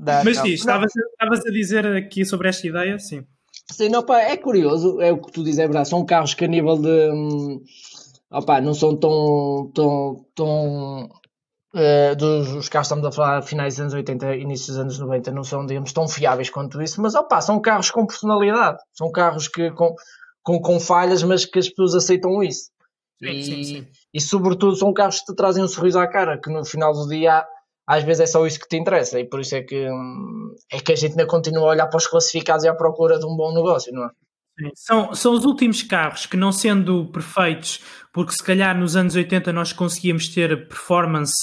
Dá, Mas diz, estavas a dizer aqui sobre esta ideia, sim. Sim, não, pá, é curioso, é o que tu dizes, é verdade. São carros que a nível de. Hum, opa, não são tão. tão, tão uh, dos os carros estamos a falar finais dos anos 80, início dos anos 90, não são, digamos, tão fiáveis quanto isso, mas opa, são carros com personalidade. São carros que, com, com, com falhas, mas que as pessoas aceitam isso. Sim, e, sim, sim. e sobretudo são carros que te trazem um sorriso à cara, que no final do dia às vezes é só isso que te interessa e por isso é que, é que a gente ainda continua a olhar para os classificados e à procura de um bom negócio, não é? São, são os últimos carros que, não sendo perfeitos, porque se calhar nos anos 80 nós conseguíamos ter performance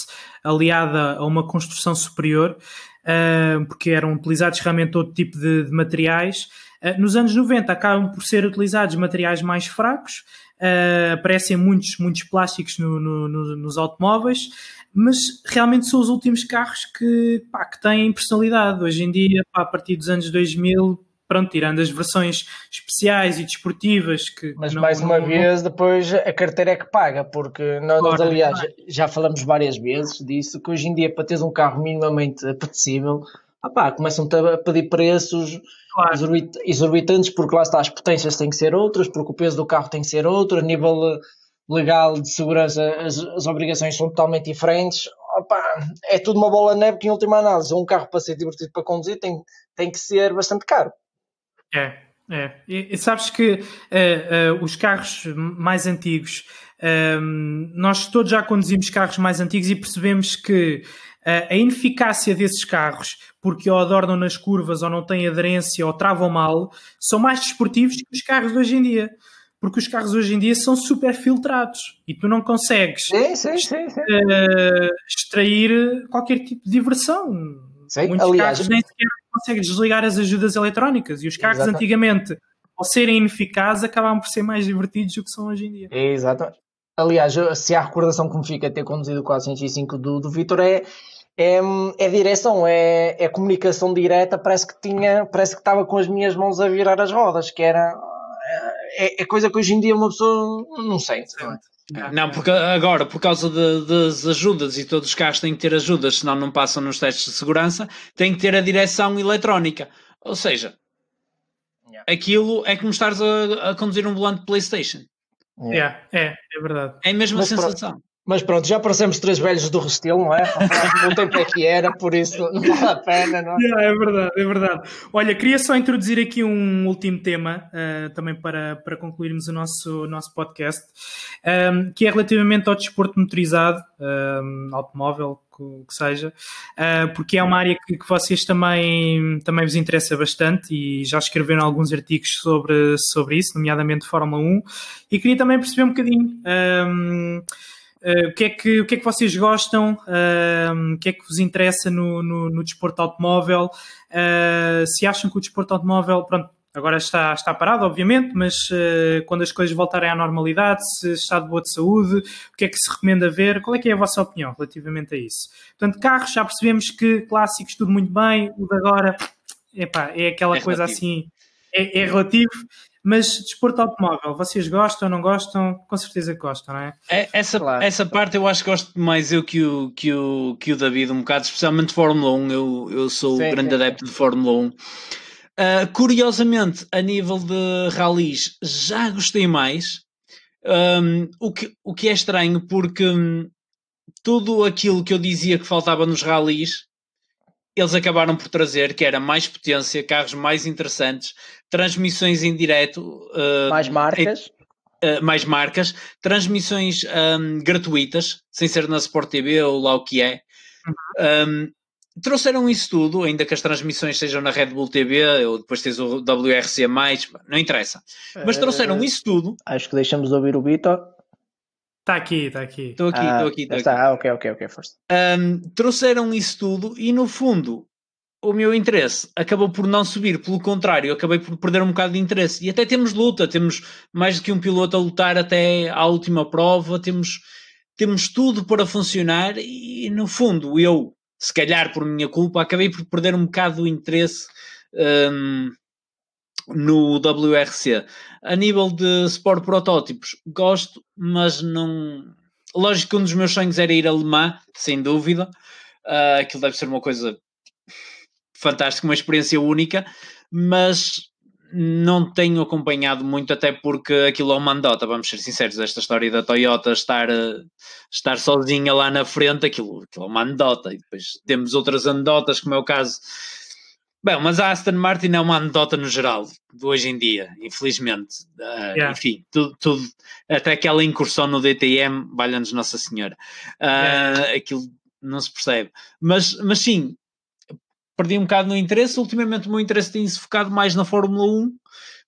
aliada a uma construção superior, uh, porque eram utilizados realmente outro tipo de, de materiais. Uh, nos anos 90 acabam por ser utilizados materiais mais fracos, uh, aparecem muitos, muitos plásticos no, no, no, nos automóveis, mas realmente são os últimos carros que, pá, que têm personalidade. Hoje em dia, pá, a partir dos anos 2000, pronto, tirando as versões especiais e desportivas que. Mas não, mais uma não, vez, depois a carteira é que paga, porque nós, claro, aliás, já, já falamos várias vezes disso, que hoje em dia, para teres um carro minimamente apetecível, ah começam a pedir preços claro. exorbitantes, porque lá está, as potências têm que ser outras, porque o peso do carro tem que ser outro, a nível legal de segurança as, as obrigações são totalmente diferentes. Opa, é tudo uma bola de neve que em última análise um carro para ser divertido para conduzir tem, tem que ser bastante caro. É, é. E, e sabes que uh, uh, os carros mais antigos, uh, nós todos já conduzimos carros mais antigos e percebemos que a ineficácia desses carros, porque ou adornam nas curvas ou não têm aderência ou travam mal, são mais desportivos que os carros de hoje em dia porque os carros hoje em dia são super filtrados e tu não consegues sim, sim, sim, uh, extrair qualquer tipo de diversão. Sim, Muitos aliás, carros nem sequer consegues desligar as ajudas eletrónicas e os carros exatamente. antigamente, ao serem ineficazes, acabavam por ser mais divertidos do que são hoje em dia. Exatamente. Aliás, se há recordação que me fica ter conduzido o 405 do, do Vitor é é, é direção, é, é comunicação direta, parece que tinha, parece que estava com as minhas mãos a virar as rodas, que era é, é, coisa que hoje em dia uma pessoa não sente. Não, é? não porque agora, por causa de, das ajudas e todos os carros têm que ter ajudas, senão não passam nos testes de segurança, tem que ter a direção eletrónica. Ou seja, yeah. aquilo é como estares a, a conduzir um volante PlayStation. Yeah. É, é verdade. É a mesma Mas sensação. Mas pronto, já parecemos três velhos do Restelo, não é? O tempo é que era, por isso não vale a pena, não é? é verdade, é verdade. Olha, queria só introduzir aqui um último tema, uh, também para, para concluirmos o nosso, nosso podcast, um, ehm, que é relativamente ao desporto motorizado, um, ehm, automóvel, que, seja, uh, porque é uma área que, que, vocês também, também vos interessa bastante e já escreveram alguns artigos sobre, sobre isso, nomeadamente Fórmula 1, e queria também perceber um bocadinho. Um, ehm, Uh, o, que é que, o que é que vocês gostam? Uh, o que é que vos interessa no, no, no desporto automóvel? Uh, se acham que o desporto automóvel, pronto, agora está, está parado, obviamente, mas quando as coisas voltarem à normalidade, se está de boa de saúde, o que é que se recomenda ver? Qual é que é a vossa opinião relativamente a isso? Portanto, carros, já percebemos que clássicos tudo muito bem, o de agora, epá, é aquela é coisa assim, é, é relativo. Mas desporto automóvel, vocês gostam, não gostam? Com certeza que gostam, não é? é essa, claro. essa parte eu acho que gosto mais eu que o, que o, que o David, um bocado, especialmente Fórmula 1. Eu, eu sou sim, grande sim, adepto sim. de Fórmula 1. Uh, curiosamente, a nível de rallies, já gostei mais. Um, o, que, o que é estranho, porque um, tudo aquilo que eu dizia que faltava nos rallies eles acabaram por trazer, que era mais potência, carros mais interessantes, transmissões em direto. Uh, mais marcas. Uh, mais marcas, transmissões um, gratuitas, sem ser na Sport TV ou lá o que é. Uhum. Um, trouxeram isso tudo, ainda que as transmissões sejam na Red Bull TV, ou depois tens o WRC, não interessa. Mas trouxeram uh, isso tudo. Acho que deixamos ouvir o Vitor. Está aqui, está aqui. Estou aqui, estou ah, aqui. Tô está. aqui. Ah, ok, ok, ok, first. Um, trouxeram isso tudo e no fundo o meu interesse acabou por não subir, pelo contrário, acabei por perder um bocado de interesse. E até temos luta, temos mais do que um piloto a lutar até à última prova, temos, temos tudo para funcionar e no fundo eu, se calhar por minha culpa, acabei por perder um bocado o interesse. Um, no WRC. A nível de Sport Protótipos, gosto, mas não. Lógico que um dos meus sonhos era ir a Le Mans, sem dúvida. Uh, aquilo deve ser uma coisa fantástica, uma experiência única, mas não tenho acompanhado muito, até porque aquilo é uma andota, vamos ser sinceros, esta história da Toyota estar, estar sozinha lá na frente, aquilo, aquilo é uma andota, e depois temos outras andotas, como é o caso Bem, mas a Aston Martin é uma anedota no geral, de hoje em dia, infelizmente. Uh, yeah. Enfim, tudo, tudo, até aquela incursão no DTM, valha-nos Nossa Senhora. Uh, yeah. Aquilo não se percebe. Mas, mas sim, perdi um bocado no interesse. Ultimamente o meu interesse tem-se focado mais na Fórmula 1.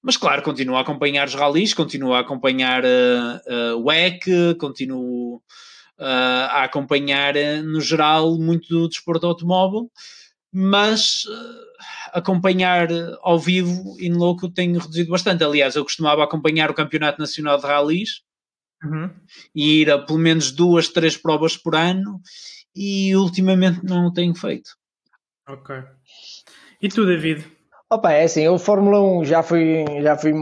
Mas claro, continuo a acompanhar os rallies, continuo a acompanhar uh, uh, o EC, continuo uh, a acompanhar, no geral, muito do desporto automóvel mas acompanhar ao vivo e no louco tenho reduzido bastante. Aliás, eu costumava acompanhar o Campeonato Nacional de Rallys uhum. e ir a pelo menos duas, três provas por ano e ultimamente não o tenho feito. Ok. E tu, David? Opa, é assim, eu Fórmula 1 já fui, já fui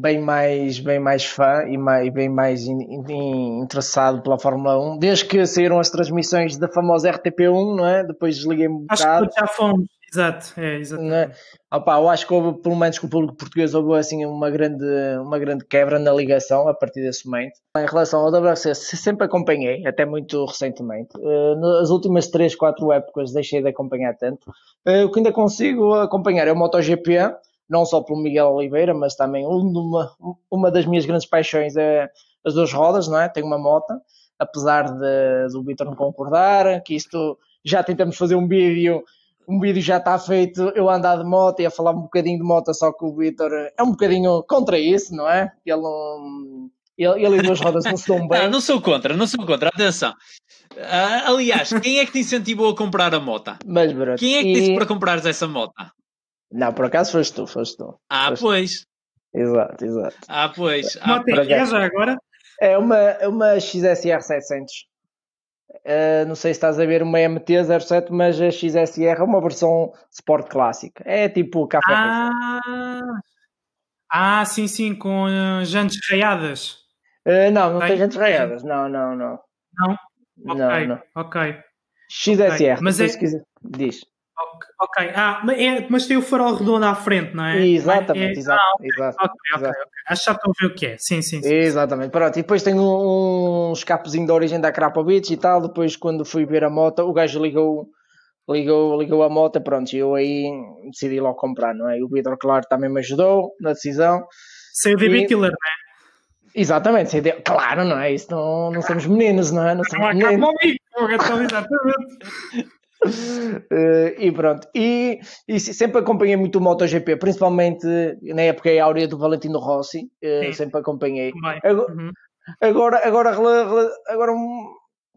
bem mais, bem mais fã e mais, bem mais in, in, interessado pela Fórmula 1, desde que saíram as transmissões da famosa RTP1, não é? Depois desliguei-me um Acho bocado. que já fomos, exato, é, exatamente. É? Opa, eu acho que houve, pelo menos com o público português, houve assim uma grande, uma grande quebra na ligação a partir desse momento. Em relação ao WRC, sempre acompanhei, até muito recentemente. Uh, nas últimas 3, 4 épocas deixei de acompanhar tanto. Uh, o que ainda consigo acompanhar é o MotoGP, não só pelo Miguel Oliveira, mas também uma, uma das minhas grandes paixões é as duas rodas, não é? Tenho uma moto, apesar de, do Vitor não concordar, que isto já tentamos fazer um vídeo, um vídeo já está feito, eu andar de moto e a falar um bocadinho de moto, só que o Vitor é um bocadinho contra isso, não é? Ele, ele, ele e duas rodas não se dão bem. Não, não sou contra, não sou contra, atenção. Uh, aliás, quem é que te incentivou a comprar a moto? Mas, bro, quem é que disse para comprares essa moto? Não, por acaso foste tu, foste tu. Ah, foste pois. Tu. Exato, exato. Ah, pois. Ah, moto é já agora? É uma, é uma XSR 700. Uh, não sei se estás a ver uma MT-07, mas a XSR é uma versão Sport clássica. É tipo café. Ah, ah sim, sim, com uh, jantes raiadas. Uh, não, não tem, tem jantes raiadas. Não, não, não. Não? Não, ok, não. ok. XSR, okay. mas é... se quiser. Diz. Ok, ah, é, mas tem o farol redondo à frente, não é? Exatamente, é... exato, ah, okay, exato, okay, okay, exato. Acho que já estou a ver o que é, sim, sim. sim. Exatamente, pronto. E depois tem um, um escapezinho de origem da Krapovic e tal. Depois, quando fui ver a moto, o gajo ligou, ligou, ligou a moto, pronto. E eu aí decidi logo comprar, não é? E o Vitor, claro, também me ajudou na decisão. Sem o DB e... Killer, não é? Exatamente, sem claro, não é? Isso não, não somos meninos, não é? Não somos meninos. Exatamente. Uh, e pronto, e, e, sempre acompanhei muito o MotoGP, principalmente na época áurea do Valentino Rossi, uh, sempre acompanhei. Agora, uhum. agora, agora, agora,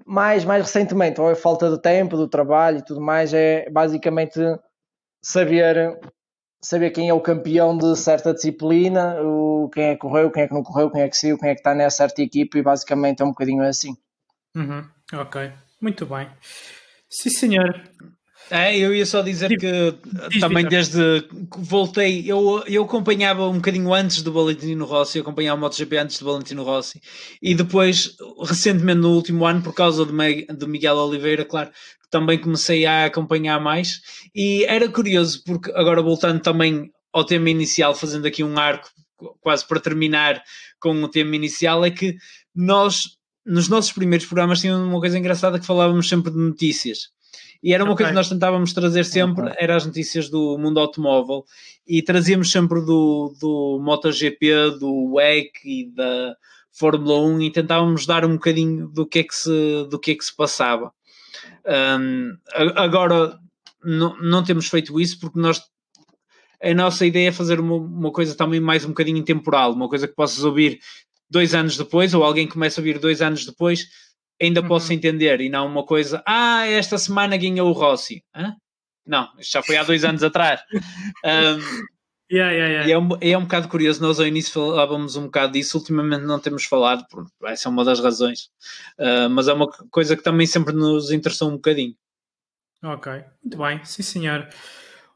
mais, mais recentemente, a falta de tempo, do trabalho e tudo mais, é basicamente saber, saber quem é o campeão de certa disciplina, o, quem é que correu, quem é que não correu, quem é que saiu, quem é que está nessa certa equipe, e basicamente é um bocadinho assim. Uhum. Ok, muito bem. Sim, senhor. É, eu ia só dizer que Diz, também desde que voltei, eu, eu acompanhava um bocadinho antes do Valentino Rossi, eu acompanhava o MotoGP antes do Valentino Rossi, e depois, recentemente no último ano, por causa do, do Miguel Oliveira, claro, também comecei a acompanhar mais, e era curioso, porque agora voltando também ao tema inicial, fazendo aqui um arco quase para terminar com o tema inicial, é que nós nos nossos primeiros programas tinha uma coisa engraçada que falávamos sempre de notícias. E era uma okay. coisa que nós tentávamos trazer sempre, okay. era as notícias do mundo automóvel e trazíamos sempre do, do MotoGP, do WEC e da Fórmula 1 e tentávamos dar um bocadinho do que é que se, do que é que se passava. Um, agora não, não temos feito isso porque nós a nossa ideia é fazer uma, uma coisa também mais um bocadinho temporal, uma coisa que possas ouvir dois anos depois, ou alguém começa a vir dois anos depois, ainda uhum. posso entender, e não uma coisa, ah, esta semana ganhou o Rossi. Hã? Não, isto já foi há dois anos atrás. Um, yeah, yeah, yeah. E é um, é um bocado curioso, nós ao início falávamos um bocado disso, ultimamente não temos falado, essa é uma das razões, uh, mas é uma coisa que também sempre nos interessou um bocadinho. Ok, muito bem, sim senhor.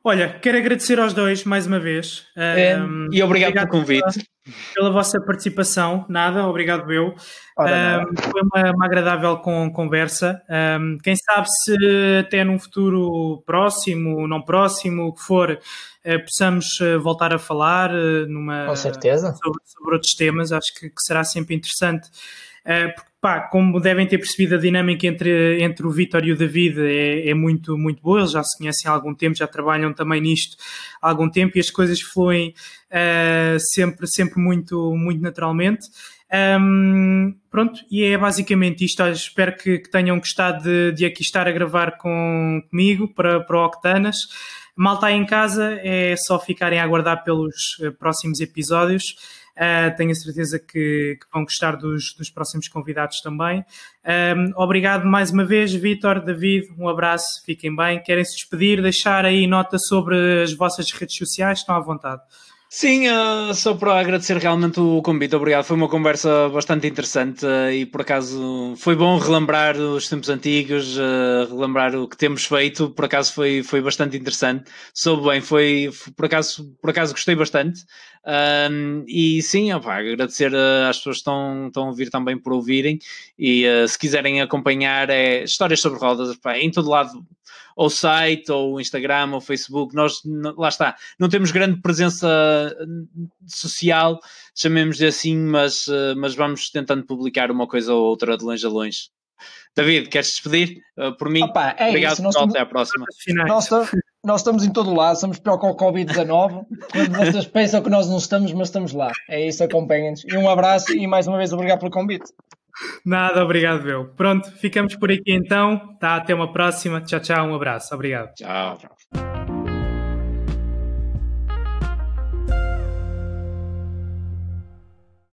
Olha, quero agradecer aos dois mais uma vez. É, um, e obrigado, obrigado, pelo convite. Pela, pela, vossa participação. Nada, obrigado eu. Um, foi uma, uma, agradável com, conversa. Um, quem sabe se até num futuro próximo, não próximo, o que for, uh, possamos uh, voltar a falar uh, numa, com certeza. Sobre, sobre, outros temas. Acho que, que será sempre interessante. porque pá, como devem ter percebido, a dinâmica entre, entre o Vitor e o David é, é, muito, muito boa. Eles já se conhecem há algum tempo, já trabalham também nisto há algum tempo e as coisas fluem uh, sempre, sempre muito, muito naturalmente. Um, pronto, e é basicamente isto. Espero que, que tenham gostado de, de, aqui estar a gravar com, comigo para, para o Octanas. Mal está em casa, é só ficarem a aguardar pelos uh, próximos episódios. Uh, tenho a certeza que, que vão gostar dos, dos, próximos convidados também. Um, obrigado mais uma vez, Vitor, David, um abraço, fiquem bem. Querem se despedir, deixar aí nota sobre as vossas redes sociais, estão à vontade. Sim, uh, só para agradecer realmente o convite, obrigado. Foi uma conversa bastante interessante uh, e por acaso foi bom relembrar os tempos antigos, uh, relembrar o que temos feito. Por acaso foi, foi bastante interessante. Soube bem, foi, por, acaso, por acaso gostei bastante. e sim, opa, agradecer às pessoas que estão, estão a ouvir também por ouvirem e se quiserem acompanhar é histórias sobre rodas, opa, em todo lado ou site, ou Instagram, ou Facebook. Nós, lá está, não temos grande presença social, chamemos-lhe assim, mas, eh, mas vamos tentando publicar uma coisa ou outra de longe a longe. David, queres despedir? Uh, por mim, Opa, é obrigado, isso. Pessoal, até à próxima. Nós, nós, estamos em todo lado, estamos para o Covid-19. Vocês pensam que nós não estamos, mas estamos lá. É isso, acompanhem-nos. E um abraço e mais uma vez obrigado pelo convite. Nada, obrigado, meu. Pronto, ficamos por aqui então. Tá, até uma próxima. Tchau, tchau, um abraço. Obrigado. Tchau. tchau.